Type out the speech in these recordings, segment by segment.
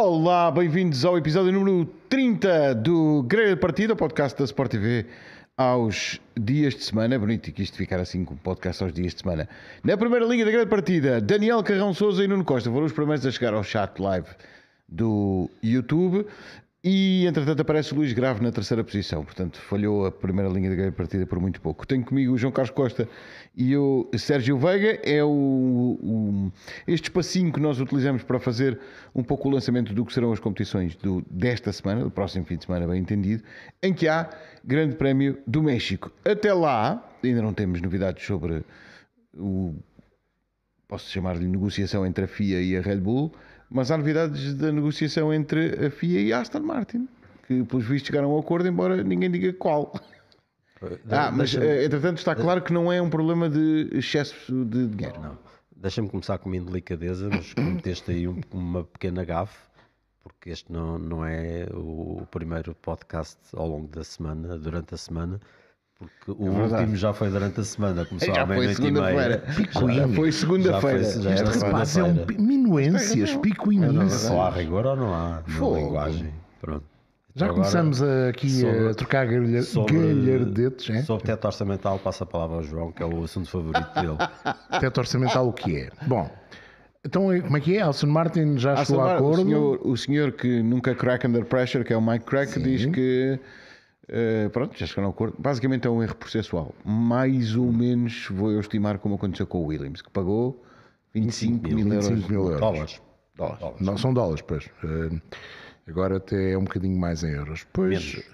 Olá, bem-vindos ao episódio número 30 do Grelha de Partida, o podcast da Sport TV aos dias de semana. É bonito que isto ficar assim com podcast aos dias de semana. Na primeira linha da Grelha de Partida, Daniel Carrão Souza e Nuno Costa foram os primeiros a chegar ao chat live do YouTube. E entretanto aparece o Luís Grave na terceira posição, portanto falhou a primeira linha da partida por muito pouco. Tenho comigo o João Carlos Costa e o Sérgio Veiga. É o, o, este espacinho que nós utilizamos para fazer um pouco o lançamento do que serão as competições do, desta semana, do próximo fim de semana, bem entendido, em que há Grande Prémio do México. Até lá, ainda não temos novidades sobre o. Posso chamar-lhe negociação entre a FIA e a Red Bull mas há novidades da negociação entre a FIA e a Aston Martin, que pelos vistos chegaram a um acordo, embora ninguém diga qual. Ah, mas eh, entretanto está claro que não é um problema de excesso de dinheiro. Não. Deixa-me começar com uma indelicadeza, mas cometeste aí um, uma pequena gafe, porque este não, não é o primeiro podcast ao longo da semana, durante a semana, porque o é último já foi durante a semana, começou já à meia-noite e meia. Já foi segunda-feira. Este rapaz é um minuências, picuinice. Só há rigor ou não há? Na linguagem. Pronto. Já então começamos aqui sobre, a trocar galhardetes. É? Sobre teto orçamental, passa a palavra ao João, que é o assunto favorito dele. teto orçamental, o que é? Bom, então como é que é? Alson Martin já chegou a acordo? O senhor, o senhor, que nunca crack under pressure, que é o Mike Crack, Sim. diz que Uh, pronto, já chegaram ao acordo. Basicamente é um erro processual. Mais ou menos vou eu estimar como aconteceu com o Williams, que pagou 25 mil, euros. 25 mil euros. Dólares. dólares. dólares. Não são dólares, pois. Uh, agora até é um bocadinho mais em euros. Pois.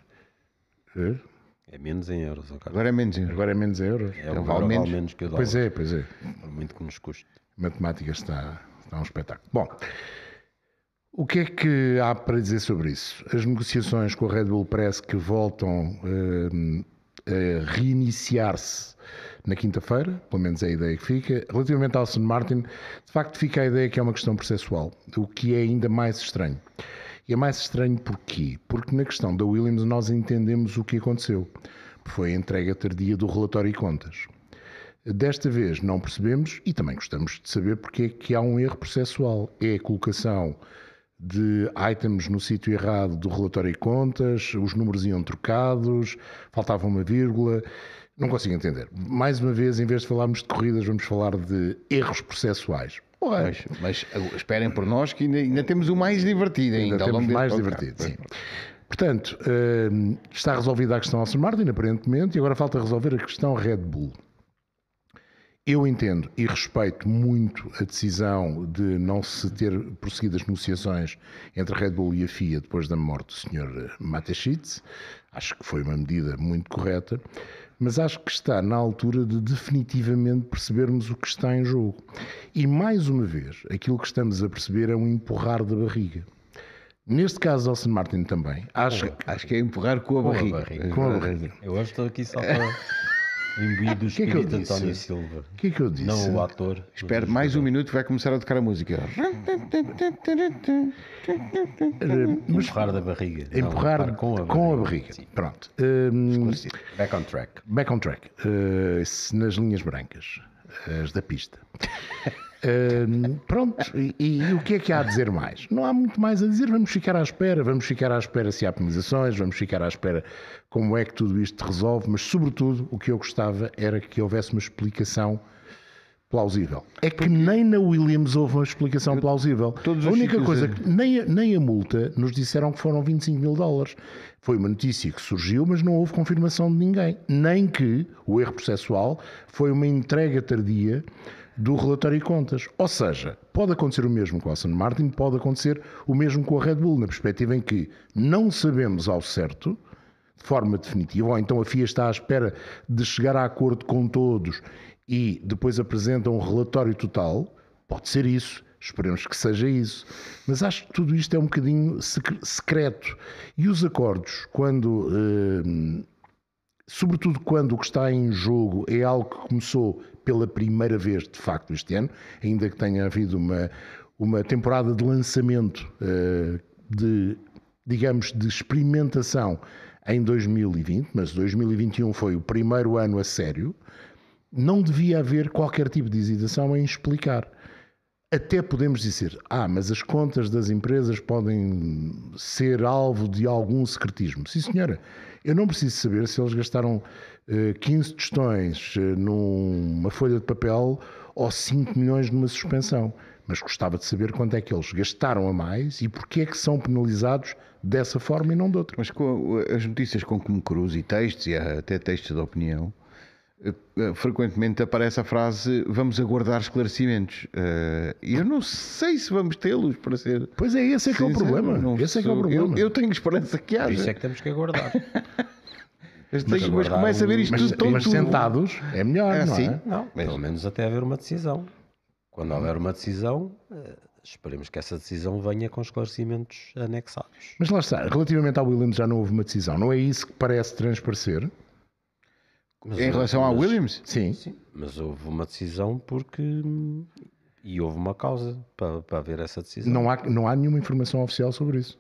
Menos. É menos em euros. Agora é menos em euros. Agora é menos em euros. É, então, vale, menos. vale menos que o dólar. Pois é, pois é. Por muito que nos custe. A matemática está, está um espetáculo. Bom. O que é que há para dizer sobre isso? As negociações com a Red Bull parece que voltam uh, a reiniciar-se na quinta-feira, pelo menos é a ideia que fica. Relativamente ao Aston Martin, de facto fica a ideia que é uma questão processual, o que é ainda mais estranho. E é mais estranho porquê? Porque na questão da Williams nós entendemos o que aconteceu. Foi a entrega tardia do relatório e contas. Desta vez não percebemos e também gostamos de saber porque é que há um erro processual. É a colocação de items no sítio errado do relatório e contas, os números iam trocados, faltava uma vírgula. Não consigo entender. Mais uma vez, em vez de falarmos de corridas, vamos falar de erros processuais. Mas, mas esperem por nós que ainda, ainda, temos o mais divertido ainda. ainda temos mais divertido, sim. Portanto, uh, está resolvida a questão Aston Martin, aparentemente, e agora falta resolver a questão Red Bull. Eu entendo e respeito muito a decisão de não se ter prosseguido as negociações entre a Red Bull e a FIA depois da morte do Sr. Mateschitz. Acho que foi uma medida muito correta, mas acho que está na altura de definitivamente percebermos o que está em jogo. E mais uma vez, aquilo que estamos a perceber é um empurrar da barriga. Neste caso, Austin Martin também. Acho, acho que é empurrar com a, com barriga. a barriga. Com a barriga. Eu hoje estou aqui só para. Imbuído do espírito que é que António Silva. O que é que eu disse? Não o ator. Espero mais um minuto vai começar a tocar a música. Empurrar da barriga. Empurrar Não, com a barriga. Com a barriga. Pronto. Um, back on track. Back on track. Uh, nas linhas brancas. As da pista. Uh, pronto, e, e, o que é que há a dizer mais? Não há muito mais a dizer, vamos ficar à espera, vamos ficar à espera se há penalizações, vamos ficar à espera como é que tudo isto resolve, mas sobretudo o que eu gostava era que houvesse uma explicação plausível. É que nem na Williams houve uma explicação plausível. a única coisa, que nem a, nem a multa nos disseram que foram 25 mil dólares. Foi uma notícia que surgiu, mas não houve confirmação de ninguém. Nem que o erro processual foi uma entrega tardia do relatório e contas. Ou seja, pode acontecer o mesmo com a Aston Martin, pode acontecer o mesmo com a Red Bull, na perspectiva em que não sabemos ao certo, de forma definitiva, ou então a FIA está à espera de chegar a acordo com todos e depois apresenta um relatório total, pode ser isso. Esperemos que seja isso. Mas acho que tudo isto é um bocadinho secreto. E os acordos, quando. Eh, sobretudo quando o que está em jogo é algo que começou pela primeira vez, de facto, este ano, ainda que tenha havido uma, uma temporada de lançamento, uh, de, digamos, de experimentação em 2020, mas 2021 foi o primeiro ano a sério, não devia haver qualquer tipo de hesitação em explicar. Até podemos dizer, ah, mas as contas das empresas podem ser alvo de algum secretismo. Sim, senhora. Eu não preciso saber se eles gastaram eh, 15 tostões eh, numa folha de papel ou 5 milhões numa suspensão. Mas gostava de saber quanto é que eles gastaram a mais e porque é que são penalizados dessa forma e não de outra. Mas com as notícias com como cruz e textos, e até textos de opinião, eh, eh, frequentemente aparece a frase vamos aguardar esclarecimentos. Eh, E eu não sei se vamos tê-los para ser. Pois é, esse é que é o problema. Esse é que é o problema. Eu, eu tenho esperança que Por isso haja. é que temos que aguardar. Mas, mas aguardar começa a ver isto Mas, tudo mas sentados é melhor, É não assim. é? Não, pelo menos até haver uma decisão. Quando houver uma decisão, eh, esperemos que essa decisão venha com esclarecimentos anexados. Mas lá está, relativamente ao Williams já não houve uma decisão. Não é isso que parece transparecer? Mas Em relação ao mas- Williams, Sim. Sim, mas houve uma decisão porque. E houve uma causa para, para haver essa decisão. Não há, não há nenhuma informação oficial sobre isso.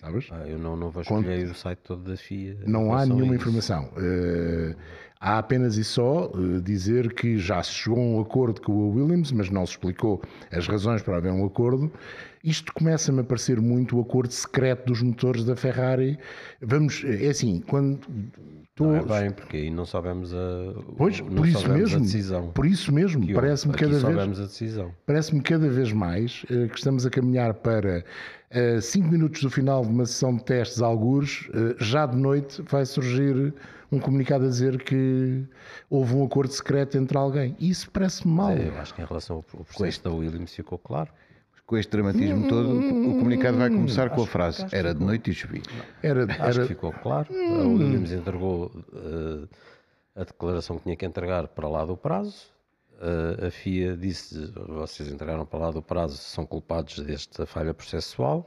Sabes? Ah, eu não, não vasculhei o site todo da FIA. Não há nenhuma isso. informação. Eh, há apenas e só eh, dizer que já se chegou a um acordo com o Williams, mas não se explicou as razões para haver um acordo. Isto começa-me a parecer muito o acordo secreto dos motores da Ferrari. Vamos, é assim, quando Não é bem, porque aí não soubemos a, Pois, não por isso mesmo, a decisão. por isso mesmo, parece-me cada vez a. Parece-me cada vez mais eh, que estamos a caminhar para 5 minutos do final de uma sessão de testes, algures, eh, já de noite vai surgir um comunicado a dizer que houve um acordo secreto entre alguém. Isso parece-me mal. É, eu acho que em relação ao processo da Williams ficou claro. com este dramatismo todo, o comunicado vai começar com a frase: Era de noite e chovia. Era, Acho era, que ficou claro. A Williams entregou eh, a declaração que tinha que entregar para lá do prazo. Eh, a FIA disse: vocês entregaram para lá do prazo, são culpados desta falha processual.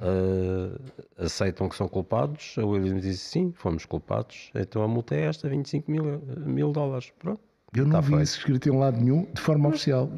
Eh, aceitam que são culpados. A Williams disse: sim, fomos culpados. Então a multa é esta: 25 mil, mil dólares. Pronto. eu não Está vi feito. isso escrito em lado nenhum de forma oficial.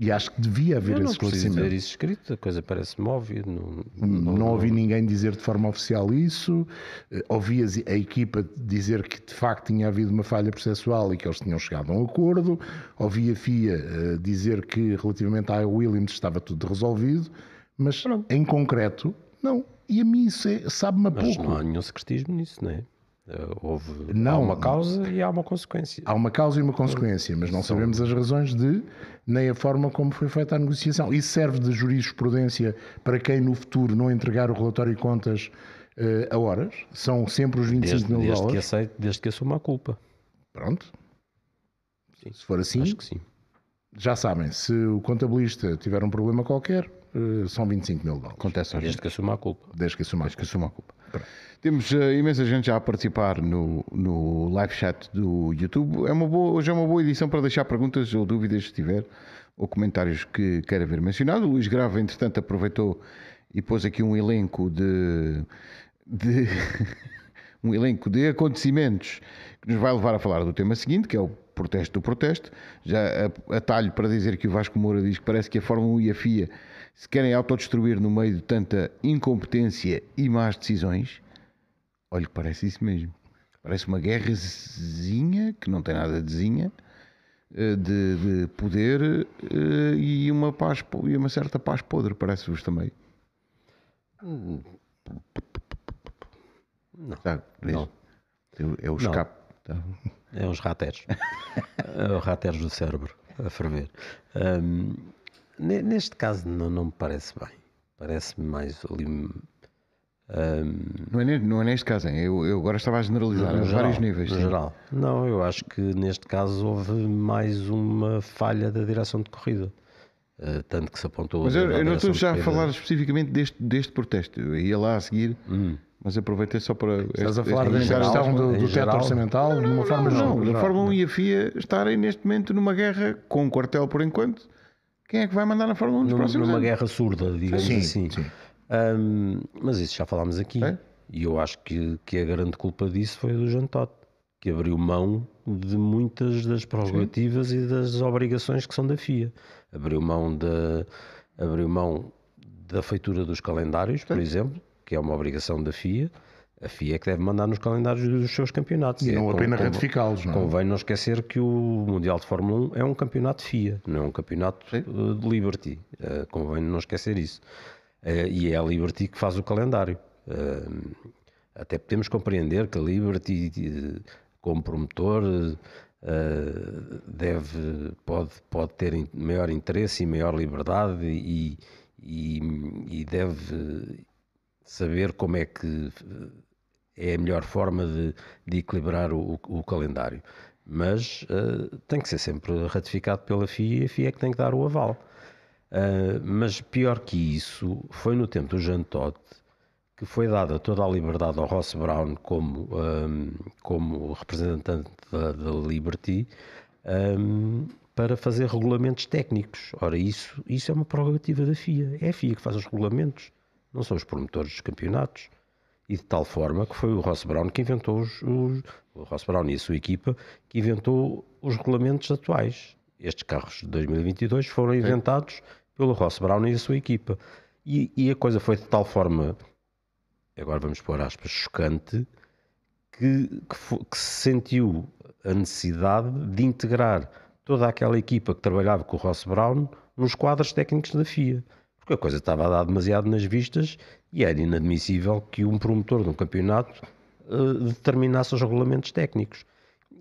E acho que devia haver Eu esse não esclarecimento. ver isso escrito, a coisa parece-me óbvia. Não, Não, ouvi ninguém dizer de forma oficial isso. Eh, Ouvi as- a, equipa dizer que de facto tinha havido uma falha processual e que eles tinham chegado a um acordo. Ouvi a FIA eh, dizer que relativamente à Williams estava tudo resolvido. Mas em concreto, não. E a mim isso é- sabe-me a Mas pouco. não há nenhum secretismo nisso, não é? Eh, Houve há Não. uma causa e há uma consequência. Há uma causa e uma consequência, mas não sabemos as razões de, nem a forma como foi feita a negociação. Isso serve de jurisprudência para quem no futuro não entregar o relatório de contas eh, a horas. São sempre os 25 Desde, mil desde que dólares. aceite, desde que assuma a culpa. Pronto. Se for assim, Acho que sim. já sabem, se o contabilista tiver um problema qualquer, eh, são 25 mil dólares. Acontece. Desde que assuma a culpa. Desde que assumar. que assuma a culpa. Temos eh, imensa gente já a participar no, no live chat do YouTube. É uma boa, hoje é uma boa edição para deixar perguntas ou dúvidas se tiver, ou comentários que queira ver mencionado. O Luís Grava, entretanto, aproveitou e pôs aqui um elenco de, de um elenco de acontecimentos que nos vai levar a falar do tema seguinte, que é o protesto do protesto. Já atalho para dizer que o Vasco Moura diz que parece que a Fórmula 1 e a FIA se querem autodestruir no meio de tanta incompetência e más decisões. Olha, que parece isso mesmo. Parece uma guerrazinha, que não tem nada de zinha, eh, de, de poder eh, e uma, paz, e uma certa paz podre, parece-vos também. Tá, diz. Não. É, é o escape. tá. É uns é os rateros do cérebro a ferver. Ne- neste caso não, não me parece bem. Parece-me mais ali. ahm, Não, é, não é neste caso, hein? Eu, eu agora estava a generalizar no a geral, vários níveis. no sim. geral. Não, eu acho que neste caso houve mais uma falha da direção de corrida. Ah, tanto que se apontou. Mas eu, eu não estou já a falar especificamente deste, deste protesto. Eu ia lá a seguir, mas aproveitei só para. Estás a este- falar este da questão do, do teto orçamental de uma forma Não, geral. da Fórmula 1 e a FIA estarem neste momento numa guerra com um quartel por enquanto. Quem é que vai mandar na Fórmula 1 nos Num- próximos numa anos? guerra surda, digamos Sim, assim. sim. Ahm, mas isso já falámos aqui. É? E eu acho que, que a grande culpa disso foi do Jean Todt, que abriu mão de muitas das prerrogativas e das obrigações que são da FIA. Abriu mão da, abriu mão da feitura dos calendários, por exemplo, que é uma obrigação da FIA. A FIA é que deve mandar nos calendários dos seus campeonatos. E É, não con- apenas ratificá-los, não é? Convém não esquecer que o Mundial de Fórmula 1 é um campeonato FIA, não é um campeonato eh, de Liberty. Eh, convém não esquecer isso. Eh, e é a Liberty que faz o calendário. Eh, até podemos compreender que a Liberty, como promotor, deve, pode, pode ter maior interesse e maior liberdade e, e, e deve saber como é que é a melhor forma de, de equilibrar o, o calendário. Mas eh, tem que ser sempre ratificado pela FIA e a FIA é que tem que dar o aval. Uh, mas pior que isso, foi no tempo do Jean Todt que foi dada toda a liberdade ao Ross Brown como, um, como representante da, da Liberty um, para fazer regulamentos técnicos. Ora, isso, isso é uma prerrogativa da FIA. É a FIA que faz os regulamentos, não são os promotores dos campeonatos. E de tal forma que foi o Ross Brown que inventou os, os o Ross Brown e a sua equipa que inventou os regulamentos atuais. Estes carros de 2022 foram inventados pelo Ross Brown e a sua equipa. E, e a coisa foi de tal forma, agora vamos pôr aspas, chocante, que, que, que se sentiu a necessidade de integrar toda aquela equipa que trabalhava com o Ross Brown nos quadros técnicos da FIA. Porque a coisa estava a dar demasiado nas vistas e era inadmissível que um promotor de um campeonato eh, determinasse os regulamentos técnicos.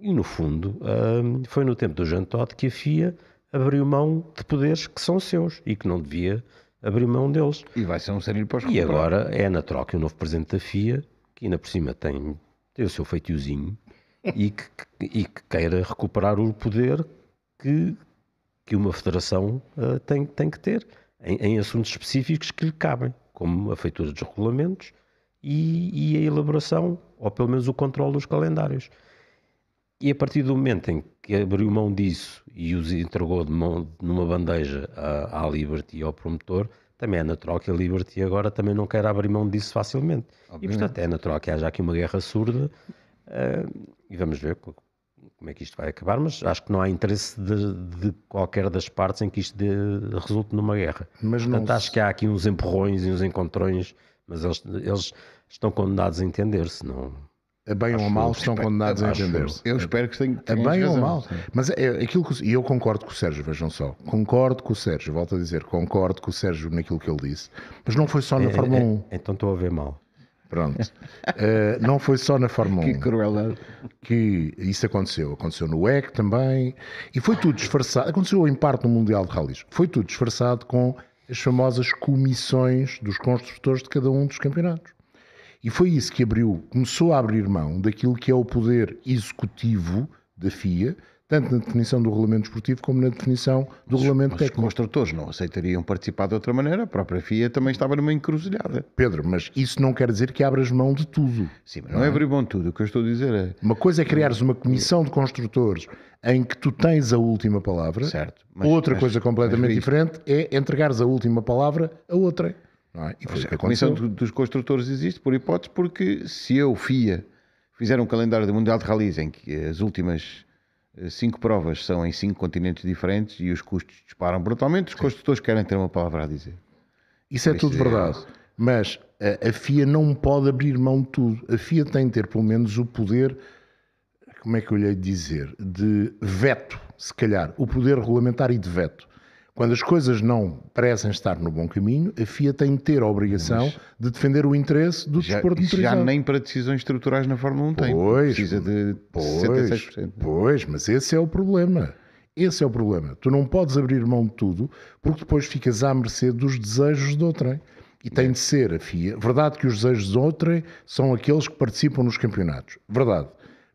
E no fundo, hum, foi no tempo do Jean Todt que a FIA abriu mão de poderes que são seus e que não devia abrir mão deles. E vai ser um sério para os E agora é natural que o novo presidente da FIA, que ainda por cima tem, tem o seu feitiozinho, e que, e que queira recuperar o poder que, que uma federação eh, tem, tem que ter em, em assuntos específicos que lhe cabem, como a feitura dos regulamentos e, e a elaboração, ou pelo menos o controle dos calendários. E a partir do momento em que abriu mão disso e os entregou mão numa bandeja à, à Liberty e ao promotor, também é natural que a Liberty agora também não queira abrir mão disso facilmente. E portanto é natural que haja aqui uma guerra surda eh, e vamos ver como é que isto vai acabar, mas acho que não há interesse de, de qualquer das partes em que isto dê- resulte numa guerra. Mas não Portanto, acho que há aqui uns empurrões e uns encontrões, mas eles, eles estão condenados a entender-se, não... A bem ou a mal estão condenados a Acho- entender-se. Eu espero que tenha, A bem ou mal. Mas é aquilo que. E eu concordo com o Sérgio, vejam só. Concordo com o Sérgio, volto a dizer, concordo com o Sérgio naquilo que ele disse. Mas não foi só na Fórmula É- 1. Então estou a ver mal. Pronto. Eh, não foi só na Fórmula 1 Que crueldade. que isso aconteceu. Aconteceu no WEC também. E foi tudo disfarçado. Aconteceu em parte no Mundial de Rallys. Foi tudo disfarçado com as famosas comissões dos construtores de cada um dos campeonatos. E foi isso que abriu, começou a abrir mão daquilo que é o poder executivo da FIA, tanto na definição do regulamento esportivo como na definição do regulamento Mas os técnico. construtores não aceitariam participar de outra maneira, a própria FIA também estava numa encruzilhada. Pedro, mas isso não quer dizer que abras mão de tudo. Sim, mas não é abrir mão de tudo. O que eu estou a dizer é. Uma coisa é criares uma comissão de construtores em que tu tens a última palavra. Certo, mas- outra mas- coisa completamente diferente é entregares a última palavra a outra. Não é? E foi que A Comissão dos Construtores existe por hipótese porque se eu, FIA, fizer um calendário do Mundial de Rallys em que as últimas cinco provas são em cinco continentes diferentes e os custos disparam brutalmente, os construtores querem ter uma palavra a dizer. Isso é Por tudo isso é- verdade. Mas a, a FIA não pode abrir mão de tudo. A FIA tem de ter pelo menos o poder, como é que eu lhe hei de dizer, de veto, se calhar, o poder regulamentar e de veto. Quando as coisas não parecem estar no bom caminho, a FIA tem de ter a obrigação de defender o interesse do Já, desporto isso já motorizado. nem para decisões estruturais na Fórmula 1 tem. Pois, Precisa de Pois, 66%. pois, mas esse é o problema. Esse é o problema. Tu não podes abrir mão de tudo porque depois ficas à mercê dos desejos de outrem. E tem de ser a FIA. Verdade que os desejos de outrem são aqueles que participam nos campeonatos. Verdade.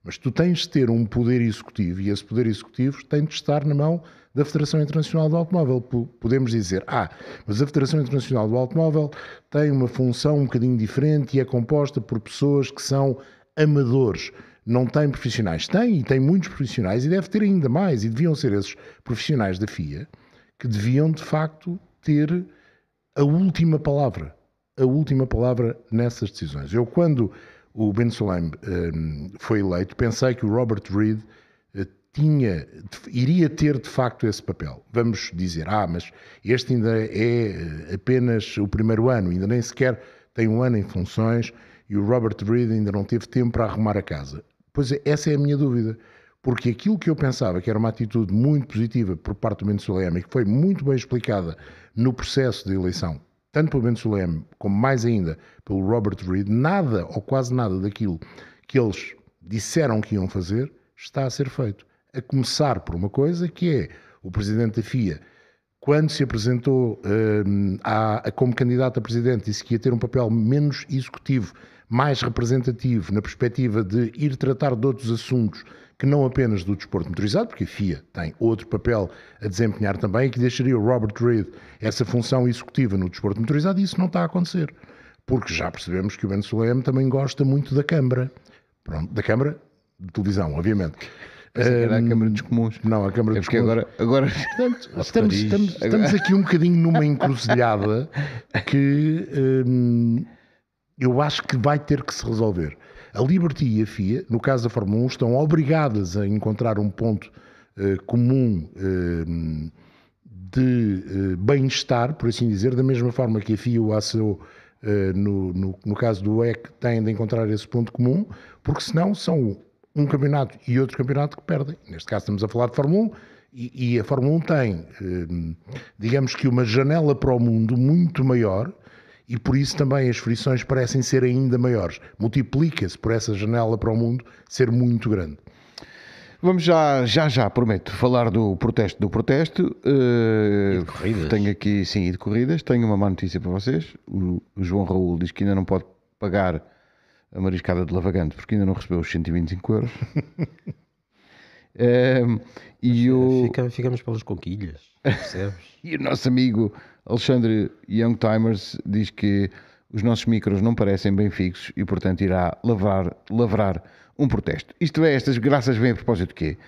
Mas tu tens de ter um poder executivo e esse poder executivo tem de estar na mão da Federação Internacional do Automóvel. Podemos dizer, ah, mas a Federação Internacional do Automóvel tem uma função um bocadinho diferente e é composta por pessoas que são amadores. Não tem profissionais. Tem, e tem muitos profissionais, e deve ter ainda mais, e deviam ser esses profissionais da FIA que deviam, de facto, ter a última palavra. A última palavra nessas decisões. Eu, quando o Ben Sulayem hum, foi eleito, pensei que o Robert Reed tinha, iria ter de facto esse papel. Vamos dizer, ah, mas este ainda é eh, apenas o primeiro ano, ainda nem sequer tem um ano em funções e o Robert Reed ainda não teve tempo para arrumar a casa. Pois é, essa é a minha dúvida. Porque aquilo que eu pensava que era uma atitude muito positiva por parte do Bento Sulema e que foi muito bem explicada no processo de eleição, tanto pelo Bento Sulema como mais ainda pelo Robert Reed, nada ou quase nada daquilo que eles disseram que iam fazer está a ser feito. A começar por uma coisa que é o presidente da FIA, quando se apresentou hum, a, a, como candidato a presidente, disse que ia ter um papel menos executivo, mais representativo, na perspectiva de ir tratar de outros assuntos que não apenas do desporto motorizado, porque a FIA tem outro papel a desempenhar também, que deixaria o Robert Reed essa função executiva no desporto motorizado, e isso não está a acontecer. Porque já percebemos que o Ben Solem também gosta muito da Câmara. Pronto, da Câmara de televisão, obviamente. Era a Câmara dos Comuns. Não, a Câmara É dos Comuns. agora, agora Portanto, estamos, estamos, estamos aqui um bocadinho numa encruzilhada que hum, eu acho que vai ter que se resolver. A Liberty e a FIA, no caso da Fórmula 1, estão obrigadas a encontrar um ponto eh, comum hum, de eh, bem-estar, por assim dizer, da mesma forma que a FIA e o ACO, eh, no, no, no caso do EC, têm de encontrar esse ponto comum, porque senão são um campeonato e outro campeonato que perdem. Neste caso estamos a falar de Fórmula 1 e, e a Fórmula 1 tem, eh, digamos que uma janela para o mundo muito maior e por isso também as frições parecem ser ainda maiores. Multiplica-se por essa janela para o mundo ser muito grande. vamos já, já, já, prometo, falar do protesto do protesto. Eh, E de corridas. Tenho aqui, sim, e de corridas. Tenho uma má notícia para vocês. O, o João Raul diz que ainda não pode pagar a mariscada de Lavagante porque ainda não recebeu os 125 euros. Eh, e o... Fica- ficamos pelas conquilhas, percebes? E o nosso amigo Alexandre Young Timers diz que os nossos micros não parecem bem fixos e, portanto, irá lavrar, lavrar um protesto. Isto é, estas graças vêm a propósito de quê?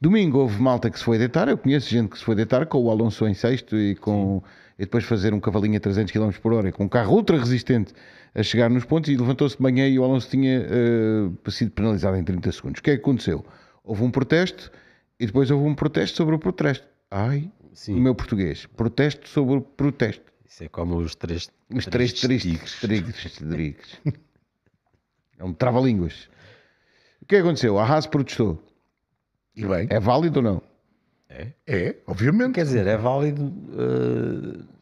Domingo houve malta que se foi deitar, eu conheço gente que se foi deitar com o Alonso em sexto e, com, e depois fazer um cavalinho a 300 km por hora com um carro ultra resistente a chegar nos pontos e levantou-se de manhã e o Alonso tinha eh, sido penalizado em 30 segundos. O que é que aconteceu? Houve um protesto e depois houve um protesto sobre o protesto. Ai, Sim. o meu português. Protesto sobre o protesto. Isso é como os três, Os três tristes tigres. É um trava-línguas. O que aconteceu? A Haas protestou. E bem, É válido ou não? É, obviamente. Quer dizer, é válido. eh,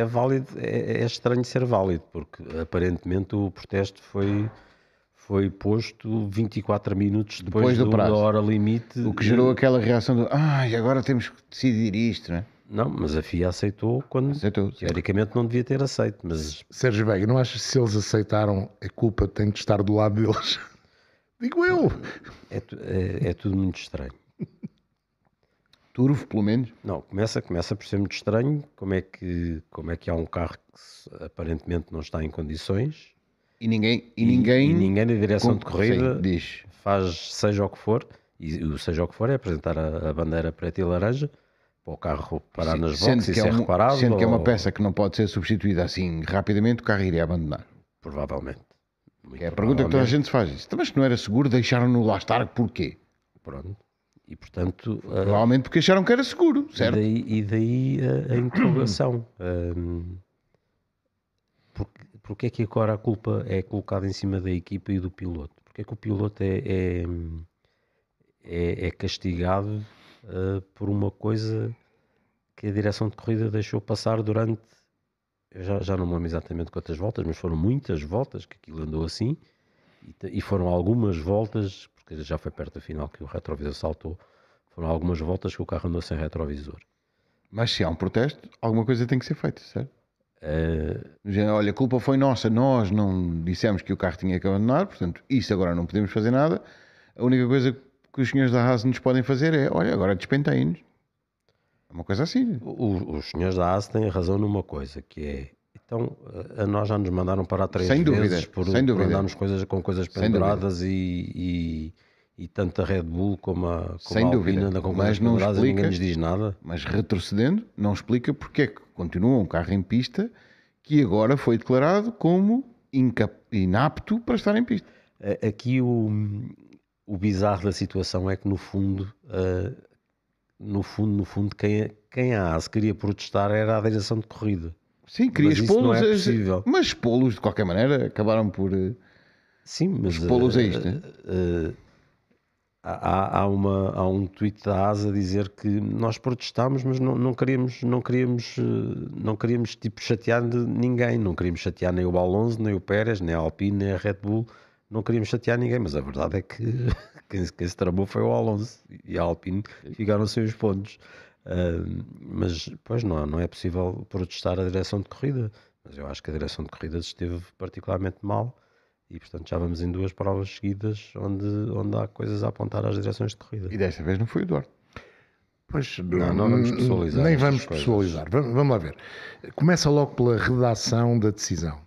é válido, é, é estranho ser válido, porque aparentemente o protesto foi, foi posto 24 minutos depois, Depois do prazo. da hora limite. O que gerou aquela reação do ai, agora temos que decidir isto, não é? Não, mas a FIA aceitou quando Aceitou, teoricamente não devia ter aceito, mas Sérgio Veiga, não achas que se eles aceitaram, a culpa tem de estar do lado deles? Digo eu. é, é- é tudo muito estranho. Turvo, pelo menos. Não, começa, começa por ser muito estranho como é que, como é que há um carro que aparentemente não está em condições E ninguém, e ninguém, e ninguém na direção com- de corrida sim, diz. faz seja o que for, e o seja o que for é apresentar a, a bandeira preta e laranja para o carro parar nas Sendo boxes e que, é ser um- reparado. sendo que é uma ou- peça que não pode ser substituída assim rapidamente, o carro iria abandonar. Provavelmente. Muito É a pergunta que toda a gente se faz. Mas se não era seguro, deixaram-no lá estar, porquê? Pronto. E portanto, Provavelmente porque acharam que era seguro, E certo? daí, e daí a, a interrogação. Hum, porque, porque é que agora a culpa é colocada em cima da equipa e do piloto? Porque é que o piloto é, é, é- é castigado ah, por uma coisa que a direção de corrida deixou passar durante. Eu já, já não me lembro exatamente quantas voltas, mas foram muitas voltas que aquilo andou assim. E, e foram algumas voltas, porque já foi perto da final que o retrovisor saltou. Foram algumas voltas que o carro andou sem retrovisor. Mas se há um protesto, alguma coisa tem que ser feita, certo? Género, Olha, a culpa foi nossa, nós não dissemos que o carro tinha que abandonar, portanto, isso agora não podemos fazer nada. A única coisa que os senhores da Haas nos podem fazer é, olha, agora despenteiem-nos. É uma coisa assim. o- os senhores da ASE têm razão numa coisa, que é. Então, a- a nós já nos mandaram parar três Sem dúvida, vezes por, sem por dúvida. andarmos coisas, com coisas penduradas e, e, e tanto a Red Bull como a, como Sem a dúvida. Alpine anda com Mas coisas não penduradas e ninguém explica- nos diz nada. Mas retrocedendo, não explica porque é que continua um carro em pista que agora foi declarado como inapto para estar em pista. Aqui o, o bizarro da situação é que no fundo, ah, no fundo, no fundo, quem, quem a ASE queria protestar era a direção de corrida. Sim, queria expô-los, é possível. mas expô-los de qualquer maneira acabaram por, eh, Sim, mas. Pô-los a isto, eh, né? eh, há, há, uma, há um tweet da ASA a dizer que nós protestámos, mas não, não queríamos, não queríamos, não queríamos tipo, chatear de ninguém, não queríamos chatear nem o Alonso, nem o Pérez, nem a Alpine, nem a Red Bull, não queríamos chatear ninguém, mas a verdade é que quem, quem se tramou foi o Alonso e a Alpine ficaram sem os pontos. Uh, mas, pois, não, não é possível protestar a direção de corrida, mas eu acho que a direção de corrida esteve particularmente mal e portanto já vamos em duas provas seguidas onde, onde há coisas a apontar às direções de corrida. E desta vez não foi o Eduardo. Pois, Não, não vamos pessoalizar Nem vamos coisas. pessoalizar. Vamos, vamos lá ver. Começa logo pela redação da decisão.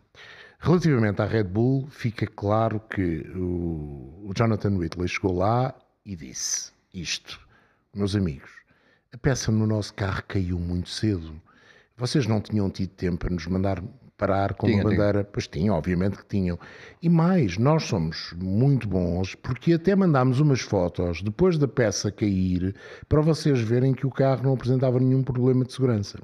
Relativamente à Red Bull, fica claro que o, o Jonathan Whitley chegou lá e disse isto. Meus amigos, a peça no nosso carro caiu muito cedo. Vocês não tinham tido tempo para nos mandar parar com Tinha, uma tinha. bandeira? Pois tinham, obviamente que tinham. E mais, nós somos muito bons porque até mandámos umas fotos depois da peça cair para vocês verem que o carro não apresentava nenhum problema de segurança.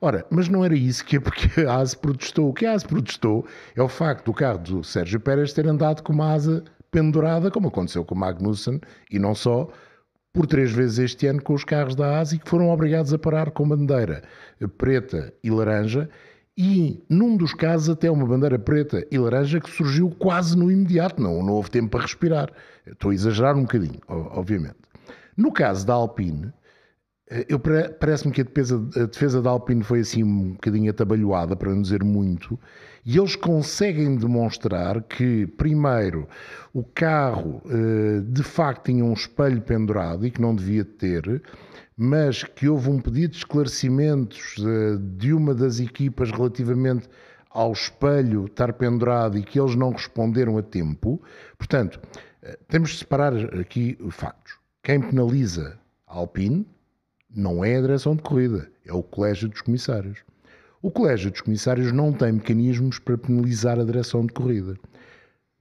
Ora, mas não era isso que porque a ASE protestou. O que a ASE protestou é o facto do carro do Sérgio Pérez ter andado com uma asa pendurada, como aconteceu com o Magnussen, e não só, por três vezes este ano com os carros da ASE e que foram obrigados a parar com bandeira preta e laranja e num dos casos até uma bandeira preta e laranja que surgiu quase no imediato, não, não houve tempo para respirar. Estou a exagerar um bocadinho, obviamente. No caso da Alpine, eu pare- parece-me que a defesa, a defesa da Alpine foi assim um bocadinho atabalhoada, para não dizer muito, e eles conseguem demonstrar que, primeiro, o carro eh, de facto tinha um espelho pendurado e que não devia ter, mas que houve um pedido de esclarecimentos eh, de uma das equipas relativamente ao espelho estar pendurado e que eles não responderam a tempo. Portanto, eh, temos de separar aqui factos. Quem penaliza a Alpine não é a direção de corrida, é o Colégio dos Comissários. O Colégio dos Comissários não tem mecanismos para penalizar a direção de corrida.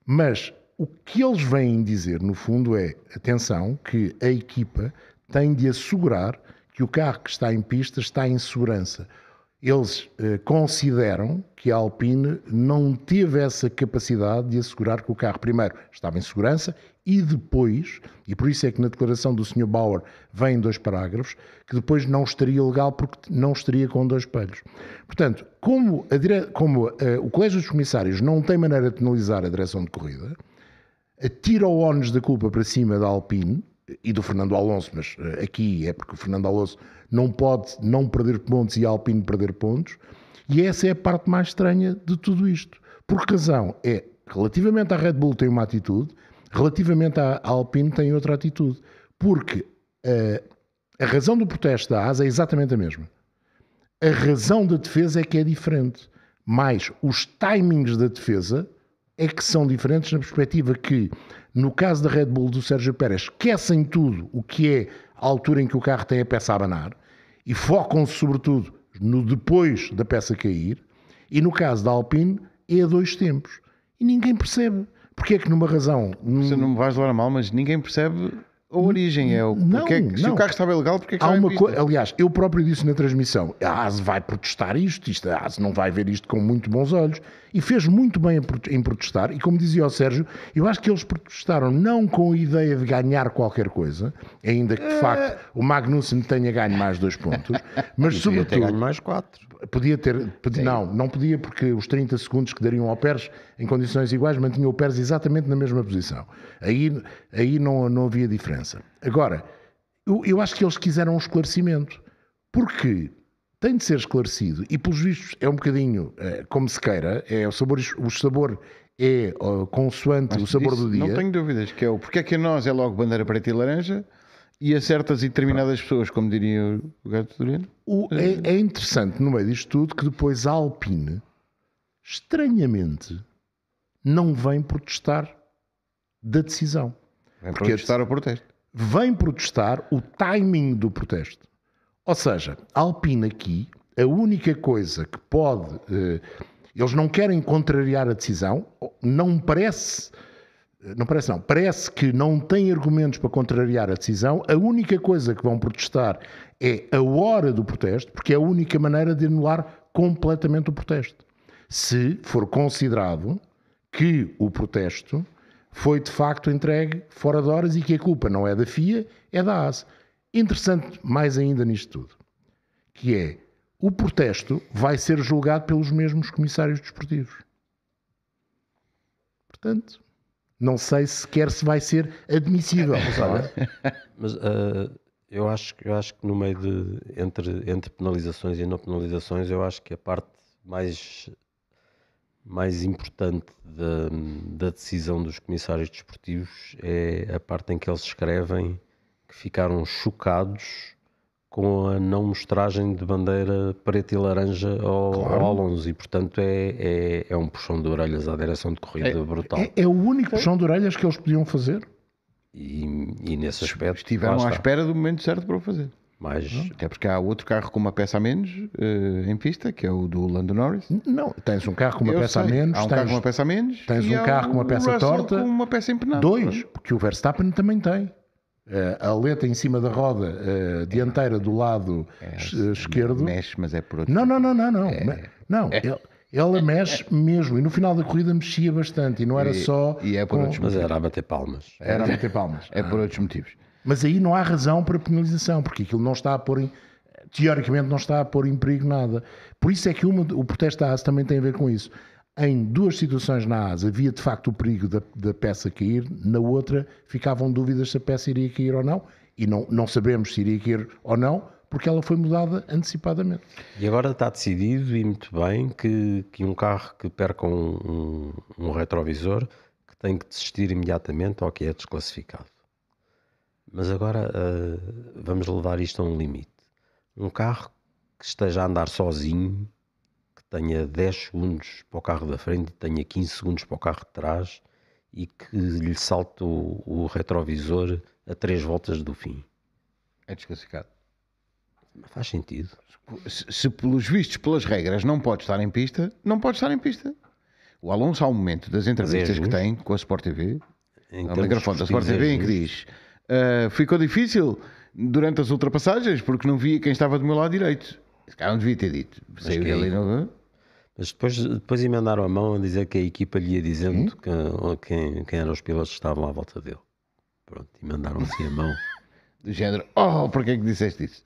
Mas o que eles vêm dizer, no fundo, é: atenção, que a equipa tem de assegurar que o carro que está em pista está em segurança. Eles eh, consideram que a Alpine não teve essa capacidade de assegurar que o carro, primeiro, estava em segurança e depois, e por isso é que na declaração do Sr. Bauer vem dois parágrafos, que depois não estaria legal porque não estaria com dois espelhos. Portanto, como, dire- como eh, o Colégio dos Comissários não tem maneira de penalizar a direção de corrida, tira o ónus da culpa para cima da Alpine e do Fernando Alonso, mas eh, aqui é porque o Fernando Alonso não pode não perder pontos e a Alpine perder pontos, e essa é a parte mais estranha de tudo isto. Por que razão? É, relativamente à Red Bull tem uma atitude, relativamente à Alpine tem outra atitude. Porque eh, a razão do protesto da ASA é exatamente a mesma. A razão da defesa é que é diferente. Mas os timings da defesa é que são diferentes na perspectiva que, no caso da Red Bull do Sérgio Pérez, esquecem tudo o que é a altura em que o carro tem a peça a abanar e focam-se sobretudo no depois da peça cair. E no caso da Alpine, é a dois tempos. E ninguém percebe. Porque é que numa razão... Você não me vais levar a mal, mas ninguém percebe a origem. É o, Não, é que- se não. o carro estava ilegal, porque é que Há uma coisa, aliás, eu próprio disse na transmissão: a ASE vai protestar isto, isto a ASE não vai ver isto com muito bons olhos. E fez muito bem em prote- em protestar. E como dizia o Sérgio, eu acho que eles protestaram não com a ideia de ganhar qualquer coisa, ainda que de facto o Magnussen tenha ganho mais dois pontos, mas sobretudo mais quatro. Podia ter. podia- não, não podia, porque os 30 segundos que dariam ao Pérez em condições iguais mantinham o Pérez exatamente na mesma posição. Aí, aí não, não havia diferença. Agora, eu, eu acho que eles quiseram um esclarecimento. Porque tem de ser esclarecido, e pelos vistos é um bocadinho eh, como se queira, é o sabor, o sabor é ó, consoante o sabor Disso do dia. Não tenho dúvidas, que é o porque é que a nós é logo bandeira preta e laranja e a certas e determinadas pessoas, como diria o gato Turino, O- é, é interessante no meio disto tudo que depois a Alpine, estranhamente, não vem protestar da decisão. vem Porque- protestar o protesto. Vem protestar o timing do protesto. Ou seja, a Alpine aqui, a única coisa que pode. eh, eles não querem contrariar a decisão, não me parece. Não parece, não. Parece que não têm argumentos para contrariar a decisão. A única coisa que vão protestar é a hora do protesto, porque é a única maneira de anular completamente o protesto. Se for considerado que o protesto foi de facto entregue fora de horas e que a culpa não é da FIA, é da ASE. Interessante mais ainda nisto tudo, que é o protesto vai ser julgado pelos mesmos comissários desportivos. Portanto, não sei sequer se vai ser admissível. Mas olha, mas uh, eu, acho, eu acho que no meio de entre, entre penalizações e não penalizações, eu acho que a parte mais, mais importante da, da decisão dos comissários desportivos é a parte em que eles escrevem que ficaram chocados com a não mostragem de bandeira preta e laranja ao, claro. ao Alonso e portanto é, é, é, um puxão de orelhas à direção de corrida é, brutal. É, é, o único puxão de orelhas que eles podiam fazer? E, e nesse aspecto estiveram à espera do momento certo para o fazer. Mas... Até porque há outro carro com uma peça a menos uh, em pista, que é o do Lando Norris. Não, tens um carro com uma Eu peça sei. a menos. Há um tens, carro com uma peça a menos. Tens um carro com uma peça torta. com uma peça empenada. Dois, porque o Verstappen também tem. Uh, a aleta em cima da roda uh, dianteira do lado é, esquerdo. Mexe, mas é por outro. Não, não, não, não. Não, é. não é. ela mexe mesmo. E no final da corrida mexia bastante. E não era e, só. E é por com... outros mas era a bater palmas. Era a bater palmas. é por outros motivos. Mas aí não há razão para penalização, porque aquilo não está a pôr em, teoricamente não está a pôr em perigo nada. Por isso é que uma, o protesto da ASE também tem a ver com isso em duas situações na asa havia de facto o perigo da, da, peça cair, na outra ficavam dúvidas se a peça iria cair ou não, e não, não sabemos se iria cair ou não, porque ela foi mudada antecipadamente. E agora está decidido e muito bem que, que um carro que perca um, um, um retrovisor que tem que desistir imediatamente ou que é desclassificado. Mas agora uh, vamos levar isto a um limite. Um carro que esteja a andar sozinho tenha 10 segundos para o carro da frente e tenha 15 segundos para o carro de trás e que lhe salte o, o retrovisor a 3 voltas do fim. É desclassificado. Faz sentido. Se, se, pelos vistos, pelas regras, não pode estar em pista, não pode estar em pista. O Alonso, há um momento das entrevistas é que tem com a Sport TV, o microfone da Sport TV, em que diz: uh, ficou difícil durante as ultrapassagens porque não via quem estava do meu lado direito. Esse cara não devia ter dito. Saiu dali, não mas depois, depois emendaram a mão a dizer que a equipa lhe ia dizendo que, quem, quem eram os pilotos que estavam à volta dele. Pronto, emendaram assim a mão. Do género, oh, porquê é que disseste isso?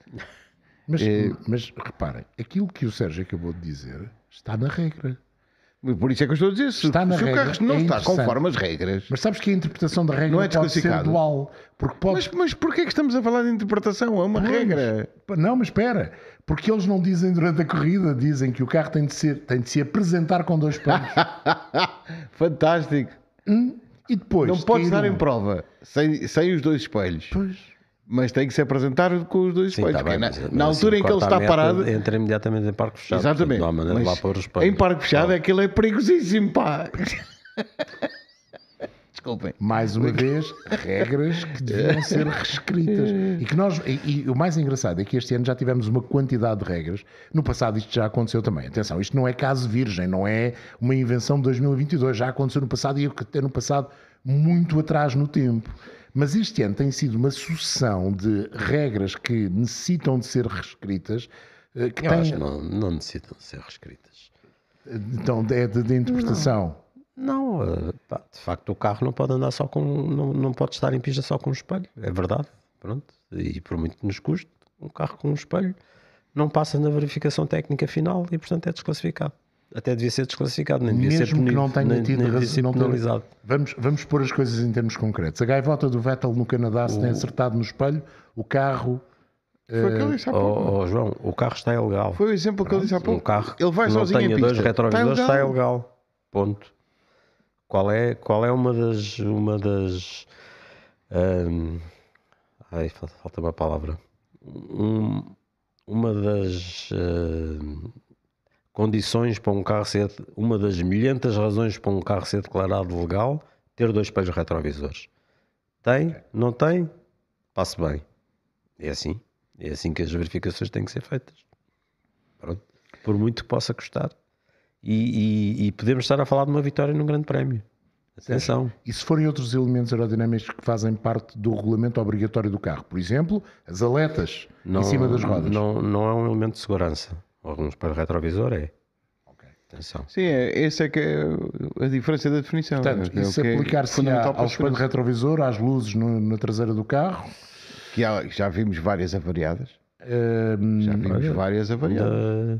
Mas, é... mas reparem, aquilo que o Sérgio acabou de dizer está na regra. Por isso é que eu estou a dizer, se, está na se regra, o carro não é está conforme as regras. Mas sabes que a interpretação da regra não é pode ser dual. Porque pode... Mas, mas porquê é que estamos a falar de interpretação? É uma pois, regra. Não, mas espera. Porque eles não dizem durante a corrida, dizem que o carro tem de, ser, tem de se apresentar com dois panos. Fantástico. Hum? E depois. Não pode estar em prova sem, sem os dois espelhos. Pois mas tem que se apresentar com os dois Sim. Tá bem, na, na altura assim, em que ele está parado. Entra imediatamente em parque fechado. Exatamente. Portanto, não há maneira de lá pôr os Em parque fechado, aquilo é perigosíssimo, pá. Desculpem. Mais uma vez, regras que deviam ser reescritas. E, que nós, e, e, o mais engraçado é que este ano já tivemos uma quantidade de regras. No passado isto já aconteceu também. Atenção, isto não é caso virgem, não é uma invenção de 2022. Já aconteceu no passado e até no passado muito atrás no tempo. Mas este ano tem sido uma sucessão de regras que necessitam de ser reescritas. Eh, que Eu que não, não necessitam de ser reescritas. Então, é de, de interpretação. Não, não eh, de facto o carro não pode andar só com. Não, não pode estar em pista só com um espelho. É verdade. Pronto. E por muito que nos custe, um carro com um espelho não passa na verificação técnica final e, portanto, é desclassificado até devia ser desclassificado, nem devia Mesmo ser que não tenha tido nem, razão, não penalizado. Vamos, vamos pôr as coisas em termos concretos. A gaivota do Vettel no Canadá se tem acertado no espelho, o carro. Foi o que ele disse há pouco. Oh, oh, João, o carro está ilegal. Foi o exemplo que ele disse há pouco. Um carro ele vai não tenha dois retrovisores está ilegal. está ilegal. Ponto. Qual é, qual é uma das. Uma das um, ai, falta uma palavra. Um, uma das. Uh, condições para um carro ser, uma das milhentas razões para um carro ser declarado legal, ter dois espelhos retrovisores. Tem? Não tem? Passe bem. É assim. É assim que as verificações têm que ser feitas. Pronto. Por muito que possa custar. E, e, e podemos estar a falar de uma vitória num grande prémio. Atenção. E se forem outros elementos aerodinâmicos que fazem parte do regulamento obrigatório do carro? Por exemplo, as aletas não, em cima das rodas. Não, não é um elemento de segurança. Alguns para retrovisor é. Okay. Atenção. Sim, é, essa é que é a diferença da definição. Portanto, é, o isso é aplicar-se fundamental para ao espelho retrovisor, às luzes no- na traseira do carro. Que há- já vimos várias avariadas. hum, Já vimos várias avariadas. Da-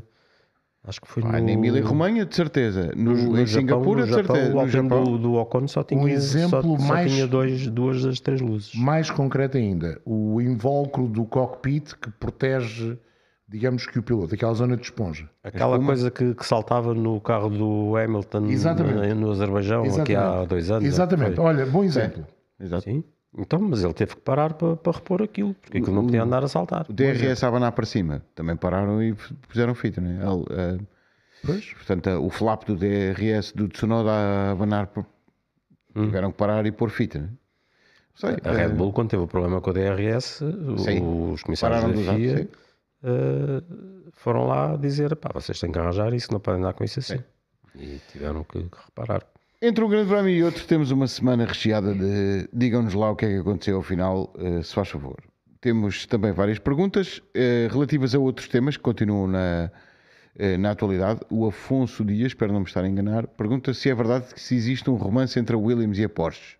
acho que foi Ah, no... na Emília Romanha, de certeza. No, no em Japão, Singapura, no de Japão, certeza. o No Japão. do, do Ocon só tinha, exemplo só, só mais- tinha dois, duas das três luzes. Mais concreto ainda, o invólucro do cockpit que protege, digamos que o piloto, aquela zona de esponja. Aquela coisa que, que saltava no carro do Hamilton Exatamente. no, no Azerbaijão aqui há dois anos. Exatamente. Olha, bom exemplo. Exato. Sim. Então, mas ele teve que parar para, para repor aquilo, porque aquilo não podia andar a saltar. O DRS a abanar para cima. Também pararam e puseram fita, não é? Ele, eh, Pois. portanto, eh, o flap do DRS do Tsunoda a abanar, para- tiveram que parar e pôr fita, não é? Sei, A Red Bull, quando teve o problema com o DRS, Sim. os comissários pararam da. FIA eh, foram lá dizer: pá, vocês têm que arranjar isso, não podem andar com isso assim. E tiveram que, que reparar. Entre um grande prémio e outro, temos uma semana recheada de. Digam-nos lá o que é que aconteceu ao final, eh, se faz favor. Temos também várias perguntas eh, relativas a outros temas que continuam na, na atualidade. O Afonso Dias, espero não me estar a enganar, pergunta se é verdade que se existe um romance entre a Williams e a Porsche.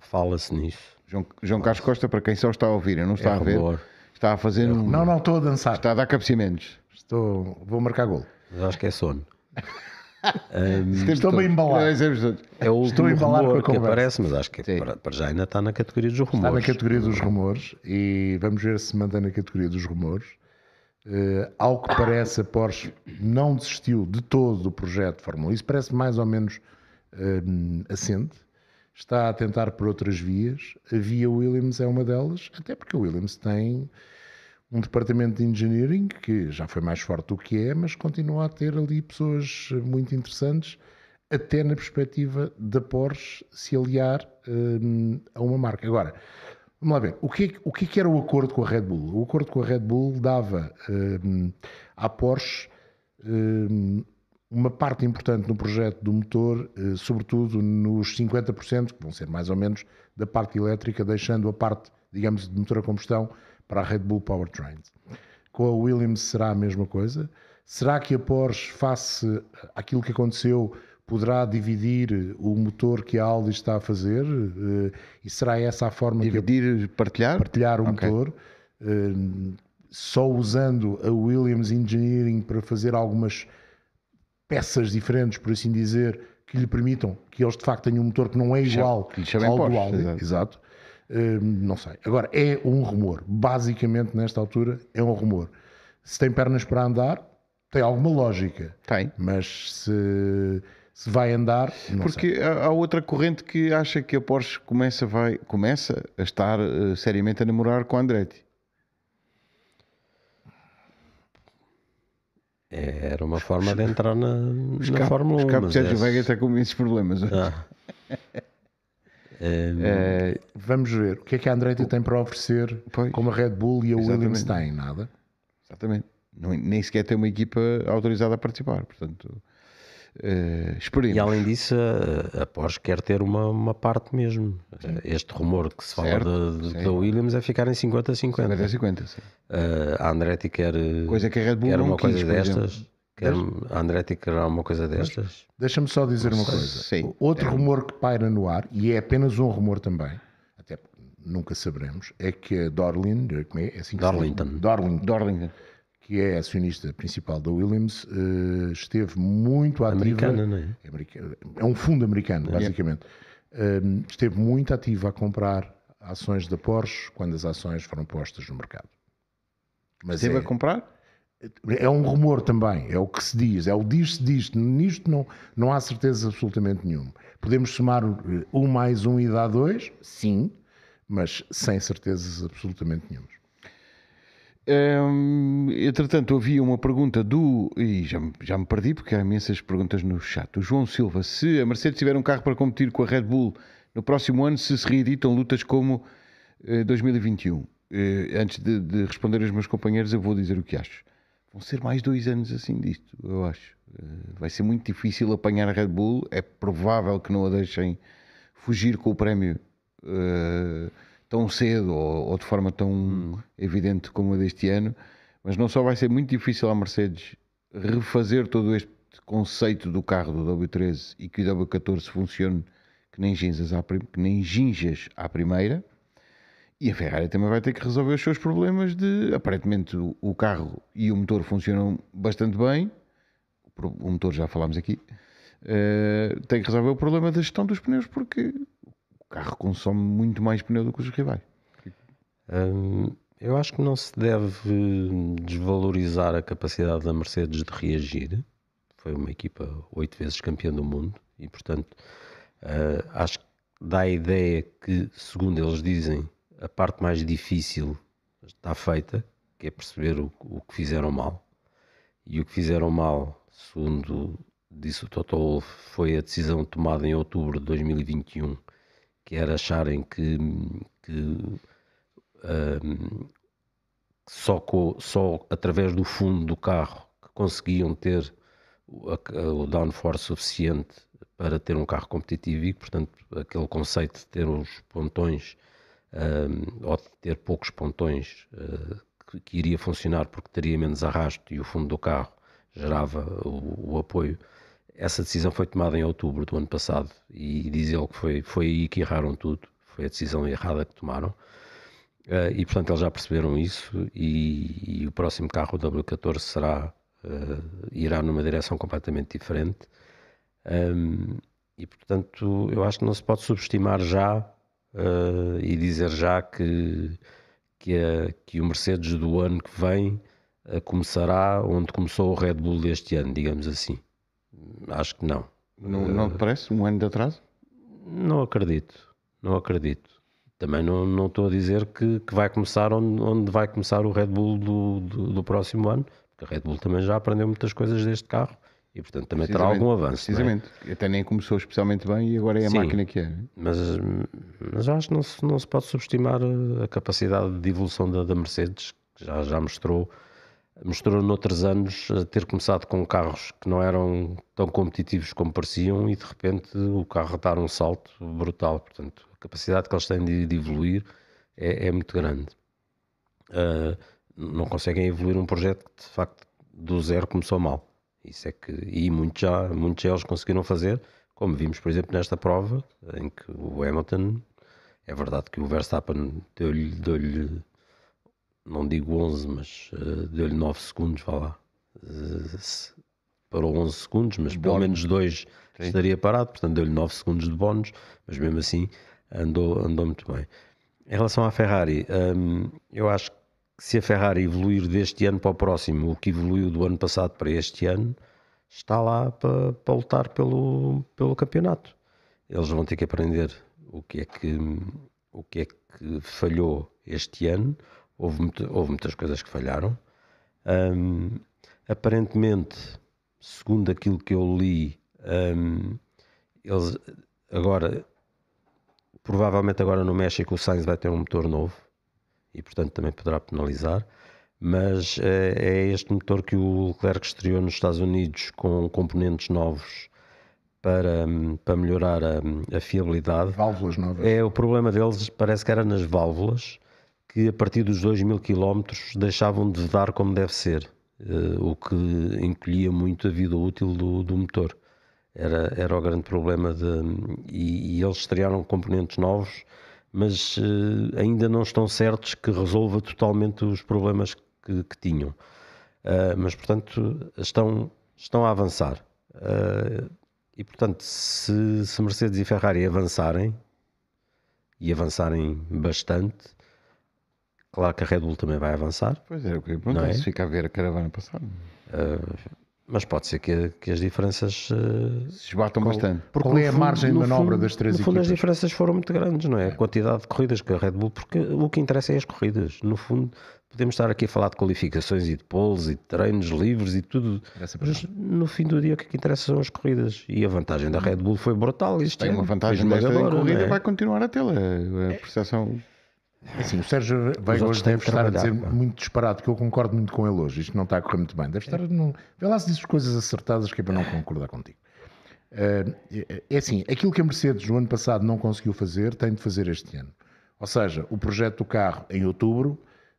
Fala-se nisso. João, João Carlos Costa, para quem só está a ouvir e não está É a ver, rumor. está a fazer um. Não, não, estou a dançar. Está a dar cabeceamentos. Estou, vou marcar gol. Mas acho que é sono. Temos Estou-me a embalar. É o Estou a embalar com a rumor que aparece, mas acho que Sim. para, para já ainda está na categoria dos Está rumores. na categoria dos rumores e vamos ver se mantém na categoria dos rumores. Eh, ao que parece, a Porsche não desistiu de todo do projeto de Fórmula 1. Isso parece mais ou menos eh, assente. Está a tentar por outras vias. A via Williams é uma delas, até porque a Williams tem um departamento de engineering que já foi mais forte do que é, mas continua a ter ali pessoas muito interessantes, até na perspectiva da Porsche se aliar hum, a uma marca. Agora, vamos lá ver, o que, é o é que era o acordo com a Red Bull? O acordo com a Red Bull dava hum, à Porsche hum, uma parte importante no projeto do motor, eh, sobretudo nos 50%, que vão ser mais ou menos da parte elétrica, deixando a parte, digamos, de motor a combustão para a Red Bull Powertrains. Com a Williams será a mesma coisa? Será que a Porsche, face àquilo que aconteceu, poderá dividir o motor que a Audi está a fazer? Eh, E será essa a forma que Dividir, partilhar. partilhar o Ok. motor, eh, só usando a Williams Engineering para fazer algumas peças diferentes, por assim dizer, que lhe permitam que eles de facto tenham um motor que não é igual ao do Audi. exato. Exato. Eh, não sei. Agora, é um rumor. Basicamente, nesta altura, é um rumor. Se tem pernas para andar, tem alguma lógica. Tem. Mas se, se vai andar, não sei. Porque há outra corrente que acha que a Porsche começa, vai, começa a estar eh, seriamente a namorar com a Andretti. Era uma forma de entrar na, na Cap- Fórmula 1. Os capos mas de é- Vega está com esses problemas. Ah. É, Vamos ver. O que é que a Andretti tem para oferecer Pois. como a Red Bull e a. Williams têm? Nada. exatamente. Não- nem sequer tem uma equipa autorizada a participar. Portanto, eh, esperemos. E além disso, a, a Porsche quer ter uma, uma parte mesmo. Este rumor que se fala Certo, da- sim. da Williams é ficar em 50-50. 50 a 50, sim. Uh, a Andretti quer, Coisa que a Red Bull quer uma quis, coisa destas. Quer, a Andretti quer uma coisa destas. Deixa-me só dizer uma coisa. Sim. Outro rumor que paira no ar, e é apenas um rumor também, até porque nunca saberemos, é que a Dorlin, é? É assim que? Darlington. Dorlington, Dorling. Que é acionista principal da Williams, eh, esteve muito ativa. Americana, não é? É. É um fundo americano, basicamente. Um, esteve muito ativa a comprar ações da Porsche quando as ações foram postas no mercado. Mas Esteve é, a comprar? é um rumor também, é o que se diz, é o diz-se disto. Nisto não, não há certeza absolutamente nenhuma. Podemos somar eh, um mais um e dar dois? Sim, mas sem certezas absolutamente nenhumas. Hum, entretanto, havia uma pergunta do. E já, já me perdi porque há imensas perguntas no chat. O João Silva: se a Mercedes tiver um carro para competir com a Red Bull no próximo ano, se se reeditam lutas como eh, 2021? Eh, antes de, de responder aos meus companheiros, eu vou dizer o que acho. Vão ser mais dois anos assim disto, eu acho. Eh, vai ser muito difícil apanhar a Red Bull. É provável que não a deixem fugir com o prémio eh, tão cedo ou, ou de forma tão evidente como a deste ano. Mas não só vai ser muito difícil à Mercedes refazer todo este conceito do carro do W13 e que o W14 funcione que nem ginjas à, prim- que nem ginjas à primeira. E a Ferrari também vai ter que resolver os seus problemas de aparentemente o, o carro e o motor funcionam bastante bem. O motor já falámos aqui. Eh, tem que resolver o problema da gestão dos pneus porque carro consome muito mais pneu do que os rivais. Hum, eu acho que não se deve desvalorizar a capacidade da Mercedes de reagir. Foi uma equipa oito vezes campeã do mundo e, portanto, eh, acho que dá a ideia que, segundo eles dizem, a parte mais difícil está feita, que é perceber o, o que fizeram mal. E o que fizeram mal, segundo disse o Toto Wolff, foi a decisão tomada em outubro de 2021, que era acharem que, que hum, só, co- só através do fundo do carro que conseguiam ter o, downforce suficiente para ter um carro competitivo e, portanto, aquele conceito de ter os pontões hum, ou de ter poucos pontões eh, que, que iria funcionar porque teria menos arrasto e o fundo do carro gerava o, o apoio. Essa decisão foi tomada em outubro do ano passado e diz ele que foi, foi aí que erraram tudo, foi a decisão errada que tomaram. Eh, e portanto eles já perceberam isso e, e o próximo carro, o W14, será, eh, irá numa direção completamente diferente. Um, e portanto eu acho que não se pode subestimar já eh, e dizer já que, que, a- que o Mercedes do ano que vem começará onde começou o Red Bull deste ano, digamos assim. Acho que não. Não, não te parece? Um ano de atraso? Não acredito, não acredito. Também não, não estou a dizer que, que vai começar onde, onde vai começar o Red Bull do, do, do próximo ano, porque a Red Bull também já aprendeu muitas coisas deste carro e portanto também terá algum avanço. é? Precisamente. Até nem começou especialmente bem e agora é a Sim. máquina que é. Mas, mas acho que não se, não se pode subestimar eh, a capacidade de evolução da, da Mercedes, que já, já mostrou, mostrou noutros anos a ter começado com carros que não eram tão competitivos como pareciam e de repente o carro dar um salto brutal. Portanto, a capacidade que eles têm de, de evoluir é, é muito grande. Ah, não conseguem evoluir um projeto que de facto do zero começou mal. Isso é que, e muitos já, muitos já eles conseguiram fazer, como vimos, por exemplo, nesta prova, em que o Hamilton, é verdade que o Verstappen deu-lhe, deu-lhe não digo 11, mas eh, deu-lhe 9 segundos, vá lá. Se- parou 11 segundos, mas pelo menos 2 Sim. estaria parado, portanto deu-lhe 9 segundos de bónus, mas mesmo assim andou, andou muito bem. Em relação à Ferrari, hum, eu acho que se a Ferrari evoluir deste ano para o próximo, o que evoluiu do ano passado para este ano, está lá para, para lutar pelo, pelo campeonato. Eles vão ter que aprender o que é que, o que, é que falhou este ano. Houve, muito- houve muitas coisas que falharam. Hum, aparentemente, segundo aquilo que eu li, hum, eles agora, provavelmente agora no México o Sainz vai ter um motor novo e portanto também poderá penalizar, mas eh, é este motor que o Leclerc estreou nos Estados Unidos com componentes novos para, para melhorar a, a fiabilidade. Válvulas novas. É, o problema deles parece que era nas válvulas, que a partir dos 2 mil quilómetros deixavam de dar como deve ser, eh, o que encolhia muito a vida útil do, do motor. Era, era o grande problema de, e, e eles estrearam componentes novos, mas eh, ainda não estão certos que resolva totalmente os problemas que, que tinham. Ah, mas, portanto, estão, estão a avançar. E, portanto, se, se Mercedes e Ferrari avançarem, e avançarem bastante, claro que a Red Bull também vai avançar, Pois é, o que Não é? se fica a ver a caravana passar. mas pode ser que, que as diferenças. ah, Se esbatam bastante. Qual no é a margem de no manobra fundo- das três No fundo, as equipas? diferenças foram muito grandes, não é? A quantidade de corridas que a Red Bull, porque o que interessa é as corridas. No fundo, podemos estar aqui a falar de qualificações e de poles e de treinos livres e tudo, mas no fim do dia o que, é que interessa são as corridas. E a vantagem da Red Bull foi brutal. Isto Tem uma vantagem desta em corrida, é? vai continuar a tê-la. A percepção. Assim, o Sérgio Veiga hoje deve estar a dizer pá. muito disparado, que eu concordo muito com ele hoje. Isto não está a correr muito bem. Deve estar. Não... Vê lá se diz coisas acertadas que é para não concordar contigo. É- é assim, aquilo que a Mercedes no ano passado não conseguiu fazer, tem de fazer este ano. Ou seja, o projeto do carro em outubro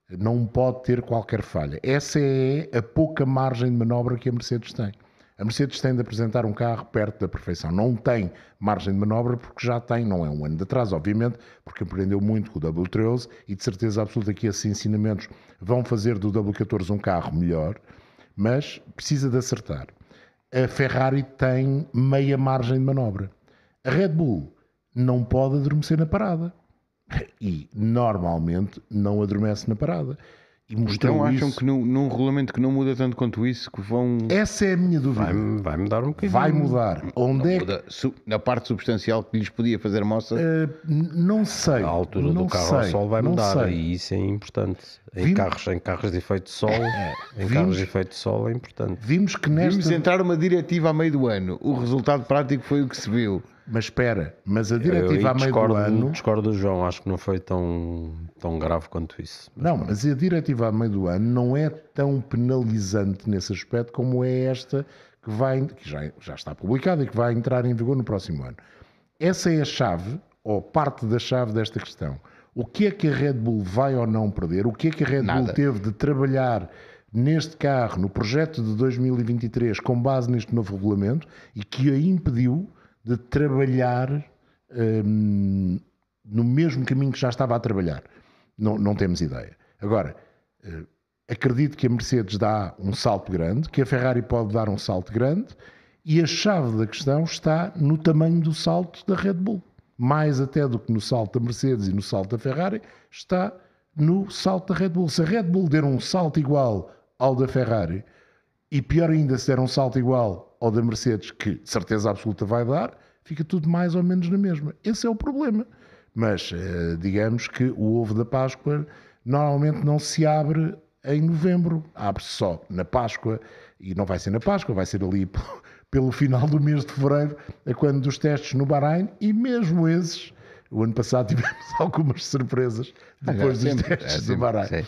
Não pode ter qualquer falha. Essa é a pouca margem de manobra que a Mercedes tem. A Mercedes tem de apresentar um carro perto da perfeição. Não tem margem de manobra porque já tem, não é um ano de atraso, obviamente, porque aprendeu muito com o W13 e de certeza absoluta que esses ensinamentos vão fazer do W14 um carro melhor, mas precisa de acertar. A Ferrari tem meia margem de manobra. A Red Bull não pode adormecer na parada. E normalmente não adormece na parada. E mostrou Então acham isso. que num, num regulamento que não muda tanto quanto isso, que vão. Essa é a minha dúvida. Vai, vai mudar um bocadinho. Vai mudar. Onde é que. muda su- na parte substancial que lhes podia fazer moça. N- não sei. A altura não do carro ao sei, sol vai não mudar sei. e isso é importante. Em, Vimos- carros, em carros de efeito de sol, em vimos- carros de efeito de sol é importante. Vimos que nesta. Vimos entrar uma diretiva a meio do ano. O resultado prático foi o que se viu. Mas espera, mas a diretiva a meio discordo, do ano. discordo do João, acho que não foi tão, tão grave quanto isso. Não, mas a diretiva a meio do ano não é tão penalizante nesse aspecto como é esta que, vai, que já, já está publicada e que vai entrar em vigor no próximo ano. Essa é a chave, ou parte da chave desta questão. O que é que a Red Bull vai ou não perder? O que é que a Red Bull Nada. teve de trabalhar neste carro, no projeto de 2023, com base neste novo regulamento e que a impediu de trabalhar hum, no mesmo caminho que já estava a trabalhar? Não, não temos ideia. Agora, eh, acredito que a Mercedes dá um salto grande, que a Ferrari pode dar um salto grande, e a chave da questão está no tamanho do salto da Red Bull. Mais até do que no salto da Mercedes e no salto da Ferrari, está no salto da Red Bull. Se a Red Bull der um salto igual ao da Ferrari, e pior ainda, se der um salto igual ao da Mercedes, que de certeza absoluta vai dar, fica tudo mais ou menos na mesma. Esse é o problema. Mas eh, digamos que o ovo da Páscoa normalmente não se abre em novembro, abre-se só na Páscoa e não vai ser na Páscoa, vai ser ali pelo, final do mês de fevereiro, a quando dos testes no Bahrein e mesmo esses. O ano passado tivemos algumas surpresas depois dos Sempre, testes é do sempre, Bahrein. sim.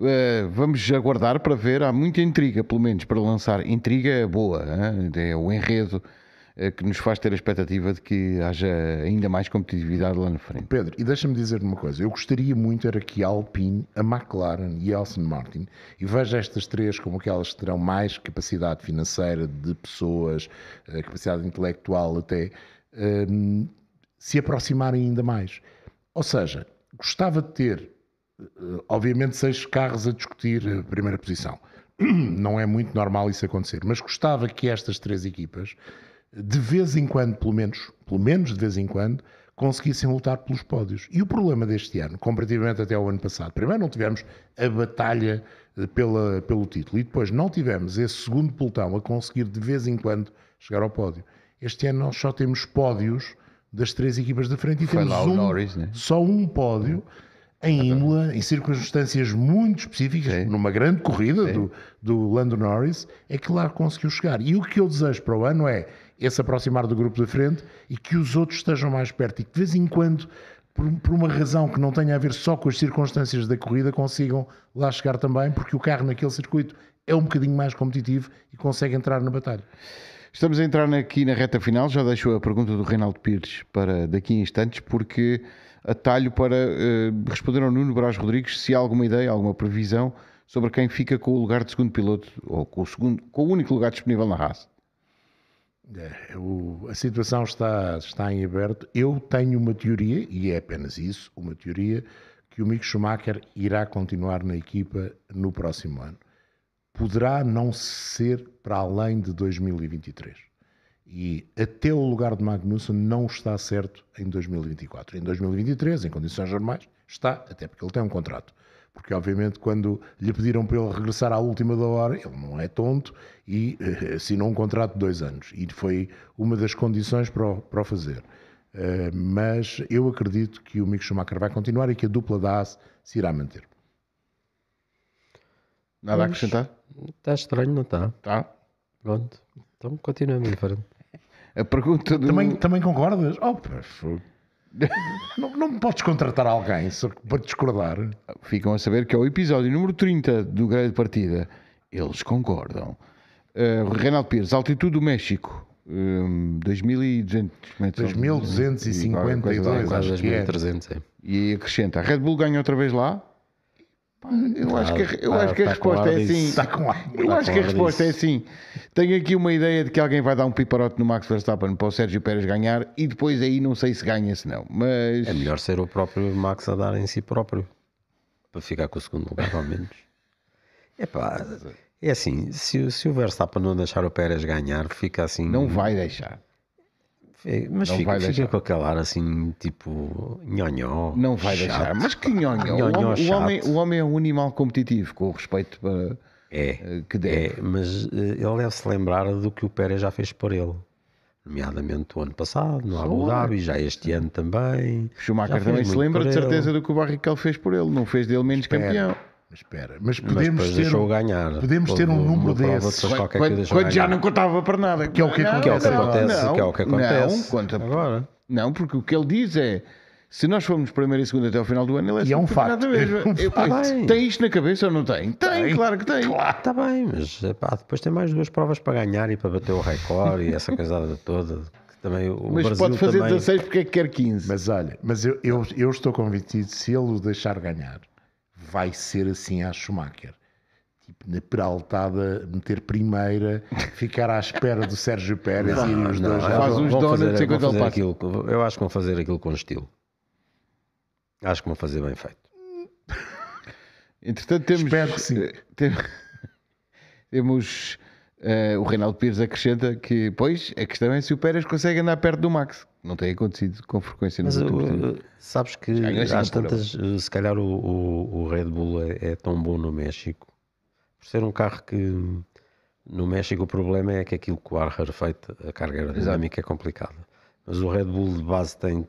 Eh, vamos aguardar para ver. Há muita intriga, pelo menos, para lançar. Intriga boa, hein? é o enredo eh, que nos faz ter a expectativa de que haja ainda mais competitividade lá na frente. Pedro, e deixa-me dizer uma coisa. Eu gostaria muito era que a Alpine, a McLaren e a Aston Martin, e veja estas três como aquelas que terão mais capacidade financeira de pessoas, eh, capacidade intelectual até, se aproximarem ainda mais. Ou seja, gostava de ter, obviamente, seis carros a discutir a primeira posição. Não é muito normal isso acontecer, mas gostava que estas três equipas de vez em quando, pelo menos, pelo menos de vez em quando, conseguissem lutar pelos pódios. E o problema deste ano, comparativamente até ao ano passado, primeiro não tivemos a batalha eh, pela, pelo título e depois não tivemos esse segundo pelotão a conseguir de vez em quando chegar ao pódio. Este ano nós só temos pódios das três equipas da frente e Foi temos um, Norris, né? só um pódio em Imola, em circunstâncias muito específicas, Sim. numa grande corrida do, do Lando Norris, é que lá conseguiu chegar. E o que eu desejo para o ano é esse aproximar do grupo da frente e que os outros estejam mais perto e que de vez em quando, por, por uma razão que não tenha a ver só com as circunstâncias da corrida, consigam lá chegar também, porque o carro naquele circuito é um bocadinho mais competitivo e consegue entrar na batalha. Estamos a entrar aqui na reta final. Já deixo a pergunta do Reinaldo Pires para daqui a instantes, porque atalho para eh, responder ao Nuno Brás Rodrigues se há alguma ideia, alguma previsão sobre quem fica com o lugar de segundo piloto ou com o, segundo, com o único lugar disponível na raça. É, o- a situação está, está em aberto. Eu tenho uma teoria, e é apenas isso, uma teoria, que o Mick Schumacher irá continuar na equipa no próximo ano. Poderá não ser para além de 2023. E até o lugar de Magnussen não está certo em 2024. Em 2023, em condições normais, está, até porque ele tem um contrato. Porque, obviamente, quando lhe pediram para ele regressar à última da hora, ele não é tonto e eh, assinou um contrato de dois anos. E foi uma das condições para o, para o fazer. Eh, mas eu acredito que o Mick Schumacher vai continuar e que a dupla da AS se irá manter. Nada a Vamos. acrescentar? Está estranho, não está? Tá. Pronto. Então continuamos em frente. A pergunta do. Também, também concordas? Oh, não, não podes contratar alguém só para discordar. Ficam a saber que é o episódio número 30 do Grande de Partida. Eles concordam. Uh, Reinaldo Pires, altitude do México. Um, 2.200 metros. 2252, Qualquer coisa lá. Pois, Quase acho que é. 2300, é. E acrescenta: a Red Bull ganha outra vez lá? Eu acho que, a- eu Tá- acho que a tá resposta é assim. Com ar. Eu Tá acho que a resposta é assim. Tenho aqui uma ideia de que alguém vai dar um piparote no Max Verstappen para o Sérgio Pérez ganhar e depois aí não sei se ganha, se não. Mas É melhor ser o próprio Max a dar em si próprio. Para ficar com o segundo lugar, ao menos. Epá, é assim, se, se o Verstappen não deixar o Pérez ganhar, fica assim. não vai deixar. É, Mas não fica, fica com aquele ar assim, tipo, nhonhó. Não vai chato. deixar. Mas que nhonho. O, Nhonhó homem- o, homem, o homem é um animal competitivo, com o respeito para, É, eh, que deve. é, mas eh, ele deve se lembrar do que o Pérez já fez por ele. Nomeadamente o ano passado, no Abu Dhabi, já este ano também. Schumacher também se lembra de certeza do que o Barrichello fez por ele. Não fez dele menos Espera. campeão. Mas espera, mas Mas podemos depois ter, ganhar. podemos ter um número que o Quando, quando já não contava para nada. Que é o que Não, acontece Que é o que não, acontece, não, que é o que acontece. Não, conta, agora. não, porque o que ele diz é se nós formos primeiro e segundo até ao final do ano, ele é E é um facto. É um eu- Tem isto na cabeça ou não tem? Tem, Tem. claro que tem. Está bem, mas epá, depois tem mais duas provas para ganhar e para bater o recorde e essa coisada toda. Que também, o Mas Brasil pode fazer também, 16 porque é que quer 15. Mas olha, mas eu, eu, eu estou convencido, se ele o deixar ganhar, vai ser assim a Schumacher. Tipo, na peraltada, meter primeira, ficar à espera do Sérgio Pérez e irem os Não, dois. é, Faz vão- uns donuts vão ele passa. aquilo Eu acho que vão fazer aquilo com estilo. Acho que vão fazer bem feito. Entretanto, temos. Espero que sim. eh, tem- temos eh, o Reinaldo Pires acrescenta que, pois, a questão é se o Pérez consegue andar perto do Max. Não tem acontecido com frequência Mas uh, sabes que às Singapura. tantas, uh, se calhar o, o, o Red Bull é, é tão bom no México por ser um carro que no México o problema é que aquilo que o ar rarefeito, a carga aerodinâmica é complicada. Mas o Red Bull de base tem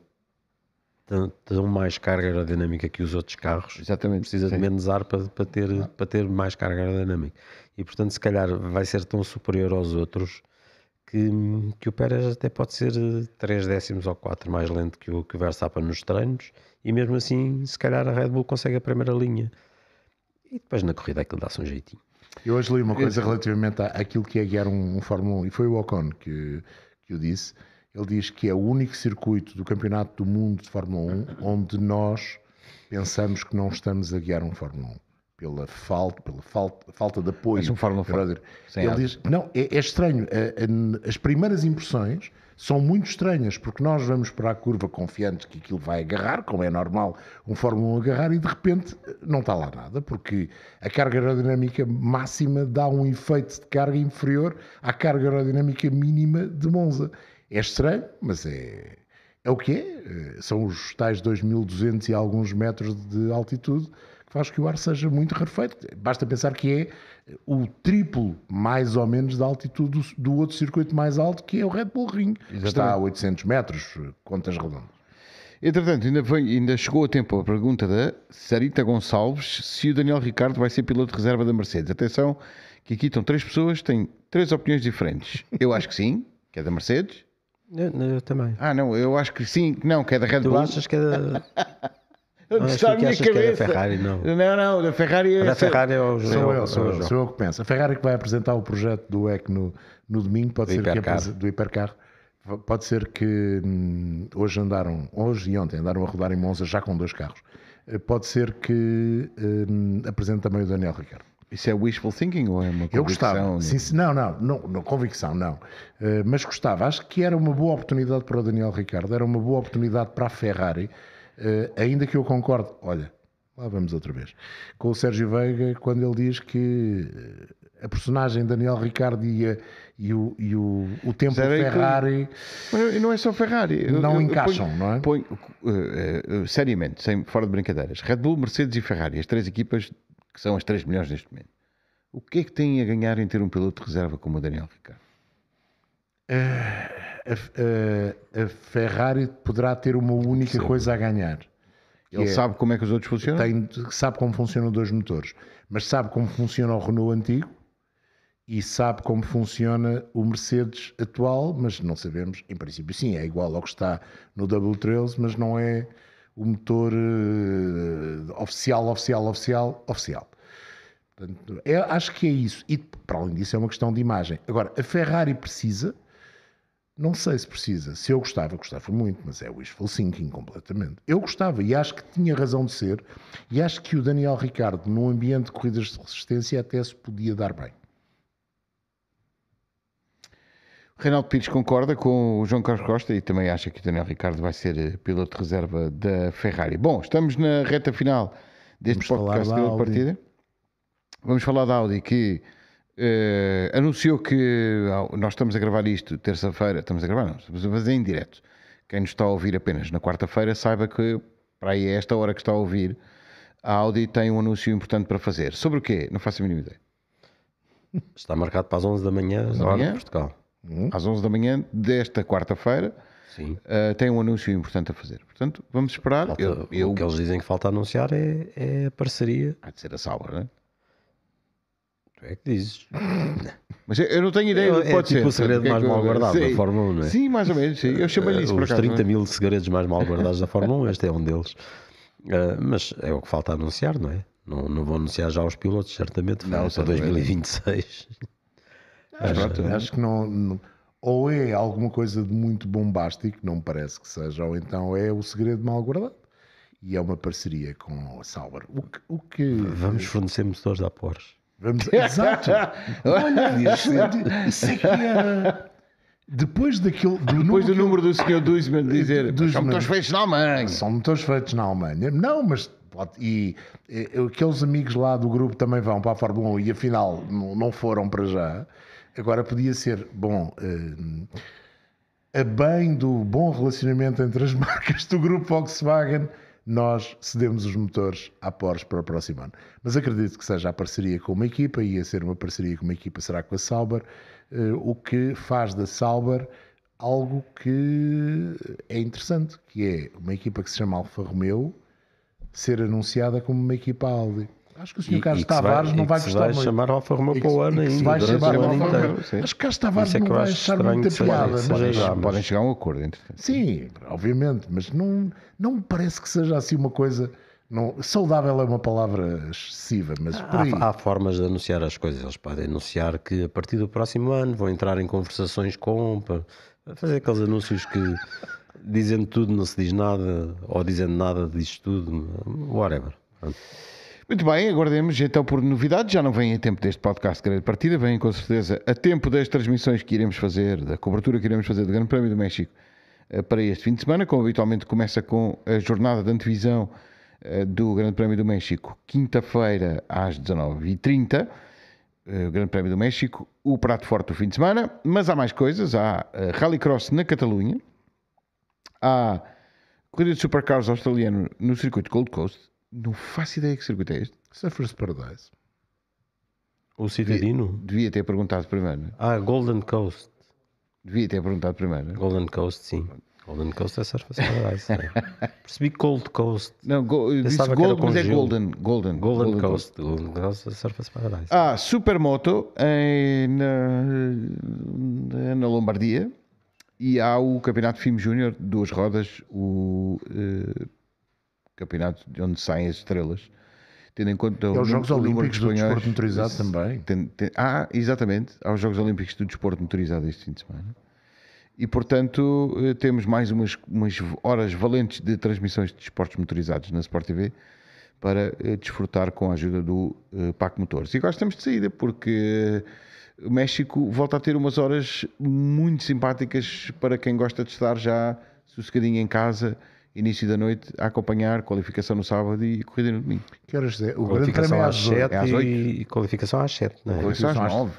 tão, mais carga aerodinâmica que os outros carros Exatamente. precisa de sim. menos ar para, para, ter, para ter mais carga aerodinâmica. E portanto, se calhar vai ser tão superior aos outros que, que o Pérez até pode ser 3 décimos ou 4 mais lento que o, que o Verstappen nos treinos. E mesmo assim, se calhar a Red Bull consegue a primeira linha. E depois na corrida aquilo dá-se um jeitinho. Eu hoje li uma coisa relativamente à- àquilo que é guiar um, um Fórmula 1, e foi o Ocon que, que o disse. Ele diz que é o único circuito do Campeonato do Mundo de Fórmula 1 onde nós pensamos que não estamos a guiar um Fórmula 1. Pela falta, pela falta, falta de apoio. Mas um Pela- Fórmula, sem Ele asa. diz, não, é, é estranho. A- a- As primeiras impressões são muito estranhas, porque nós vamos para a curva confiantes que aquilo vai agarrar, como é normal um Fórmula 1 agarrar, e de repente não está lá nada, porque a carga aerodinâmica máxima dá um efeito de carga inferior à carga aerodinâmica mínima de Monza. É estranho, mas é, é o que é. São os tais 2.200 e alguns metros de altitude faz que o ar seja muito rarefeito. Basta pensar que é o triplo, mais ou menos, da altitude do, do outro circuito mais alto, que é o Red Bull Ring, que está a 800 metros, contas redondas. Entretanto, ainda, foi, ainda chegou a tempo a pergunta da Sarita Gonçalves se o Daniel Ricardo vai ser piloto de reserva da Mercedes. Atenção, que aqui estão três pessoas, têm três opiniões diferentes. Eu acho que sim, que é da Mercedes. Eu, eu também. Ah, não, eu acho que sim, que não, que é da Red Tu Bull. achas que é da, Não, está a que minha que é cabeça? Ferrari, não. Não, não, da Ferrari é. da Ferrari é o Sou é o- eu, sou é o eu, João. sou eu que penso. A Ferrari que vai apresentar o projeto do EC no, no domingo, pode Do ser que hipercarro. apres- do hipercarro. Pode ser que hum, hoje andaram, hoje e ontem andaram a rodar em Monza já com dois carros. Eh, Pode ser que hum, apresente também o Daniel Ricardo. Isso é wishful thinking ou é uma Eu gostava. convicção? Sim, não, não, não, não, convicção, não. Eh, mas gostava. Acho que era uma boa oportunidade para o Daniel Ricardo, era uma boa oportunidade para a Ferrari, eh, ainda que eu concorde. Olha, lá vamos outra vez. Com o Sérgio Veiga, quando ele diz que eh, a personagem Daniel Ricardo e, a- e o, e o, o tempo que eu- Ferrari Mas não é só Ferrari. Não eu- encaixam, ponho- não é? ponho, eh, eh, seriamente, sem, fora de brincadeiras, Red Bull, Mercedes e Ferrari, as três equipas que são as três melhores neste momento. O que é que têm a ganhar em ter um piloto de reserva como o Daniel Ricciardo? A, a- a Ferrari poderá ter uma única coisa a ganhar. Ele é- sabe como é que os outros funcionam? tem, sabe como funcionam dois motores, mas sabe como funciona o Renault antigo e sabe como funciona o Mercedes atual, mas não sabemos, em princípio sim, é igual ao que está no W13, mas não é o motor eh, oficial, oficial, oficial, oficial. Portanto, é- acho que é isso. E para além disso é uma questão de imagem. Agora, a Ferrari precisa Não sei se precisa. Se eu gostava, gostava muito, mas é wishful thinking completamente. Eu gostava e acho que tinha razão de ser. E acho que o Daniel Ricardo, num ambiente de corridas de resistência, até se podia dar bem. Reinaldo Pires concorda com o João Carlos Costa e também acha que o Daniel Ricardo vai ser eh, piloto de reserva da Ferrari. Bom, estamos na reta final deste Vamos podcast da de partida. Vamos falar da Audi que eh, anunciou que nós estamos a gravar isto terça-feira, estamos a gravar, não, estamos a fazer em direto. Quem nos está a ouvir apenas na quarta-feira, saiba que para aí a esta hora que está a ouvir, a Audi tem um anúncio importante para fazer. Sobre o quê? Não faço a mínima ideia. Está marcado para as 11 da manhã, da hora de Portugal. Às 11 da manhã desta quarta-feira, Sim. eh, tem um anúncio importante a fazer. Portanto, vamos esperar. Falta- Eu, eu, O que eles dizem que falta anunciar é, é a parceria. Há de ser a Sauber, não é? É que dizes. Mas eu, não tenho ideia do que É pode tipo ser. o segredo portanto, mais é mal guardado da. Fórmula 1, não é? Sim, mais ou menos. Sim. Eu chamo-lhe isso Uh, Os acaso. 30 não é? mil segredos mais mal guardados da Fórmula 1, este é um deles. Uh, mas é o que falta anunciar, não é? Não, não vou anunciar já os pilotos, certamente. Não, para certamente. 2026. Acho, Pronto. acho que não, não- Ou é alguma coisa de muito bombástico, não me parece que seja, ou então é o segredo mal guardado. E é uma parceria com a Sauber. O que. O que Vamos fornecer motores à Porsche. Vamos, exato. Olha, isso, é- isso é que era. Depois daquilo. Do Depois do número número do Sr. Duisman dizer Duisman. são motores feitos na Alemanha. São motores feitos na Alemanha. Não, mas pode- e, e, aqueles amigos lá do grupo também vão para a Fórmula 1 e afinal não, não foram para já. Agora podia ser, bom, eh, a bem do bom relacionamento entre as marcas do grupo Volkswagen, nós cedemos os motores à Porsche para o próximo ano. Mas acredito que seja a parceria com uma equipa, e a ser uma parceria com uma equipa será com a Sauber, eh, o que faz da Sauber algo que é interessante, que é uma equipa que se chama Alfa Romeo ser anunciada como uma equipa Audi. Acho que o Sr. Carlos Tavares vai, não vai gostar vai muito. chamar Alfa Romeo para o ano ainda, vai chamar Alfa. Romeo. Acho que Carlos Tavares é que não vai achar muita piada. mas-. Podem chegar a um acordo, entretanto. Sim, obviamente, mas não, não me parece que seja assim uma coisa. Não, saudável é uma palavra excessiva, mas. Há, há formas de anunciar as coisas. Eles podem anunciar que a partir do próximo ano vão entrar em conversações com. fazer aqueles anúncios que dizendo tudo não se diz nada, ou dizendo nada diz tudo, whatever. Muito bem, aguardemos então por novidades. Já não vem a tempo deste podcast de grande partida, vem com certeza a tempo das transmissões que iremos fazer, da cobertura que iremos fazer do Grande Prémio do México eh, para este fim de semana, como habitualmente começa com a jornada de antevisão eh, do Grande Prémio do México, quinta-feira às 19h30. eh, o Grande Prémio do México, o prato forte do fim de semana, mas há mais coisas. Há Rallycross na Catalunha, há corrida de supercars australiano no circuito Gold Coast. Não faço ideia que circuito é este. Surfers Paradise. O Citadino? Devia ter perguntado primeiro. Ah, Golden Coast. Devia ter perguntado primeiro. Golden Coast, sim. Golden Coast é Surface Paradise. é. Percebi Gold Coast. Não, go, eu disse gold, mas é gelo. golden. Golden, Golden, Coast. Golden Coast é Surface Paradise. Há Supermoto em, na, na Lombardia e há o Campeonato FIM Júnior, duas rodas, o eh, campeonato de onde saem as estrelas. Tendo em conta É os Jogos Olímpicos do Desporto Motorizado também. Tem- tem- ah, exatamente, aos Jogos Olímpicos do Desporto Motorizado este fim de semana. E, portanto, eh, temos mais umas, umas horas valentes de transmissões de desportos motorizados na Sport TV para eh, desfrutar com a ajuda do eh, PAC Motores. E agora estamos de saída, porque eh, o México volta a ter umas horas muito simpáticas para quem gosta de estar já sossegadinho em casa, início da noite, a acompanhar qualificação no sábado e corrida no domingo. Que horas é? O Grande Prémio é às às 18. 7 é às oito. e qualificação às 7, não é? Qualificação às às- 9.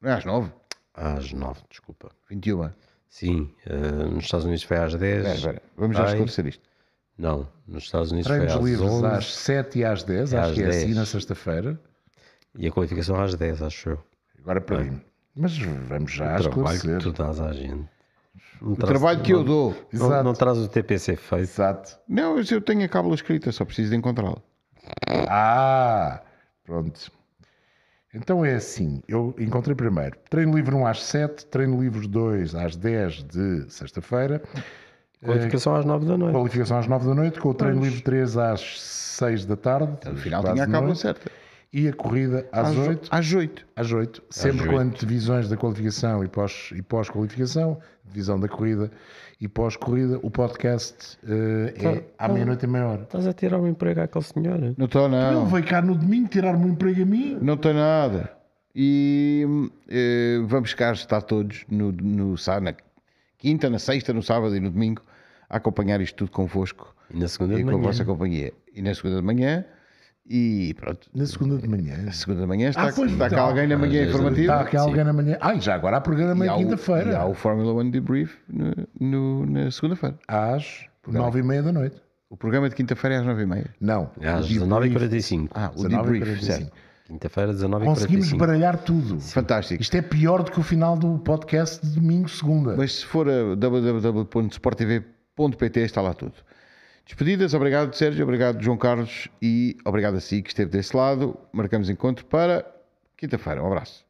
Não é às 9? Às 9, desculpa. 21. Sim, eh, nos Estados Unidos foi às 10. Espera, espera. Vamos já esclarecer isto. Não, nos Estados Unidos Treinos foi às livres 11 às 7 e às 10, É acho às que é assim 10. na sexta-feira. e a qualificação às 10, acho eu. Agora perdi-me. Mas vamos já o trabalho esclarecer. que tu dás à gente. Não O traz- trabalho que eu não- dou. Não, Exato. não traz o TPC feito. Exato. Não, mas eu tenho a cábula escrita, só preciso de encontrá-la. Ah, pronto. Então é assim, eu encontrei primeiro treino livre 1 às 7, treino livre 2 às 10 de sexta-feira, Qualificação às 9 da noite. qualificação às 9 da noite, com o treino livre 3 às 6 da tarde. No final tinha a cábula certa. E a corrida às 8. Às 8. Às 8, sempre oito. com antevisões da qualificação e pós- e pós-qualificação, divisão da corrida e pós-corrida. O podcast eh, é Tá, à tá. meia-noite e meia hora. Estás a tirar um emprego àquele senhor? Não estou, Ele não. veio cá no domingo tirar-me um emprego a mim. Não tem nada. E eh, vamos cá estar todos no, no, na quinta, na sexta, no sábado e no domingo a acompanhar isto tudo convosco E na segunda e de com a manhã. vossa companhia. E na segunda de manhã. E pronto. Na segunda de manhã. Na segunda de manhã está, Ah, pois está cá está. alguém na manhã informativa. Está aqui alguém na manhã. Ai, já agora há programa E na E há quinta-feira. o Fórmula 1 Debrief no, no- na segunda-feira. Às nove e meia da noite. O programa de quinta-feira é às 9h30. Não. É Às o debrief. 19h45. Ah, o 19h45. debrief, certo. Quinta-feira, 19h45. Conseguimos baralhar tudo. Fantástico. Isto é pior do que o final do podcast de domingo, segunda. Mas se for a www.sporttv.pt está lá tudo. Despedidas, obrigado Sérgio, obrigado João Carlos e obrigado a si que esteve desse lado. Marcamos encontro para quinta-feira. Um abraço.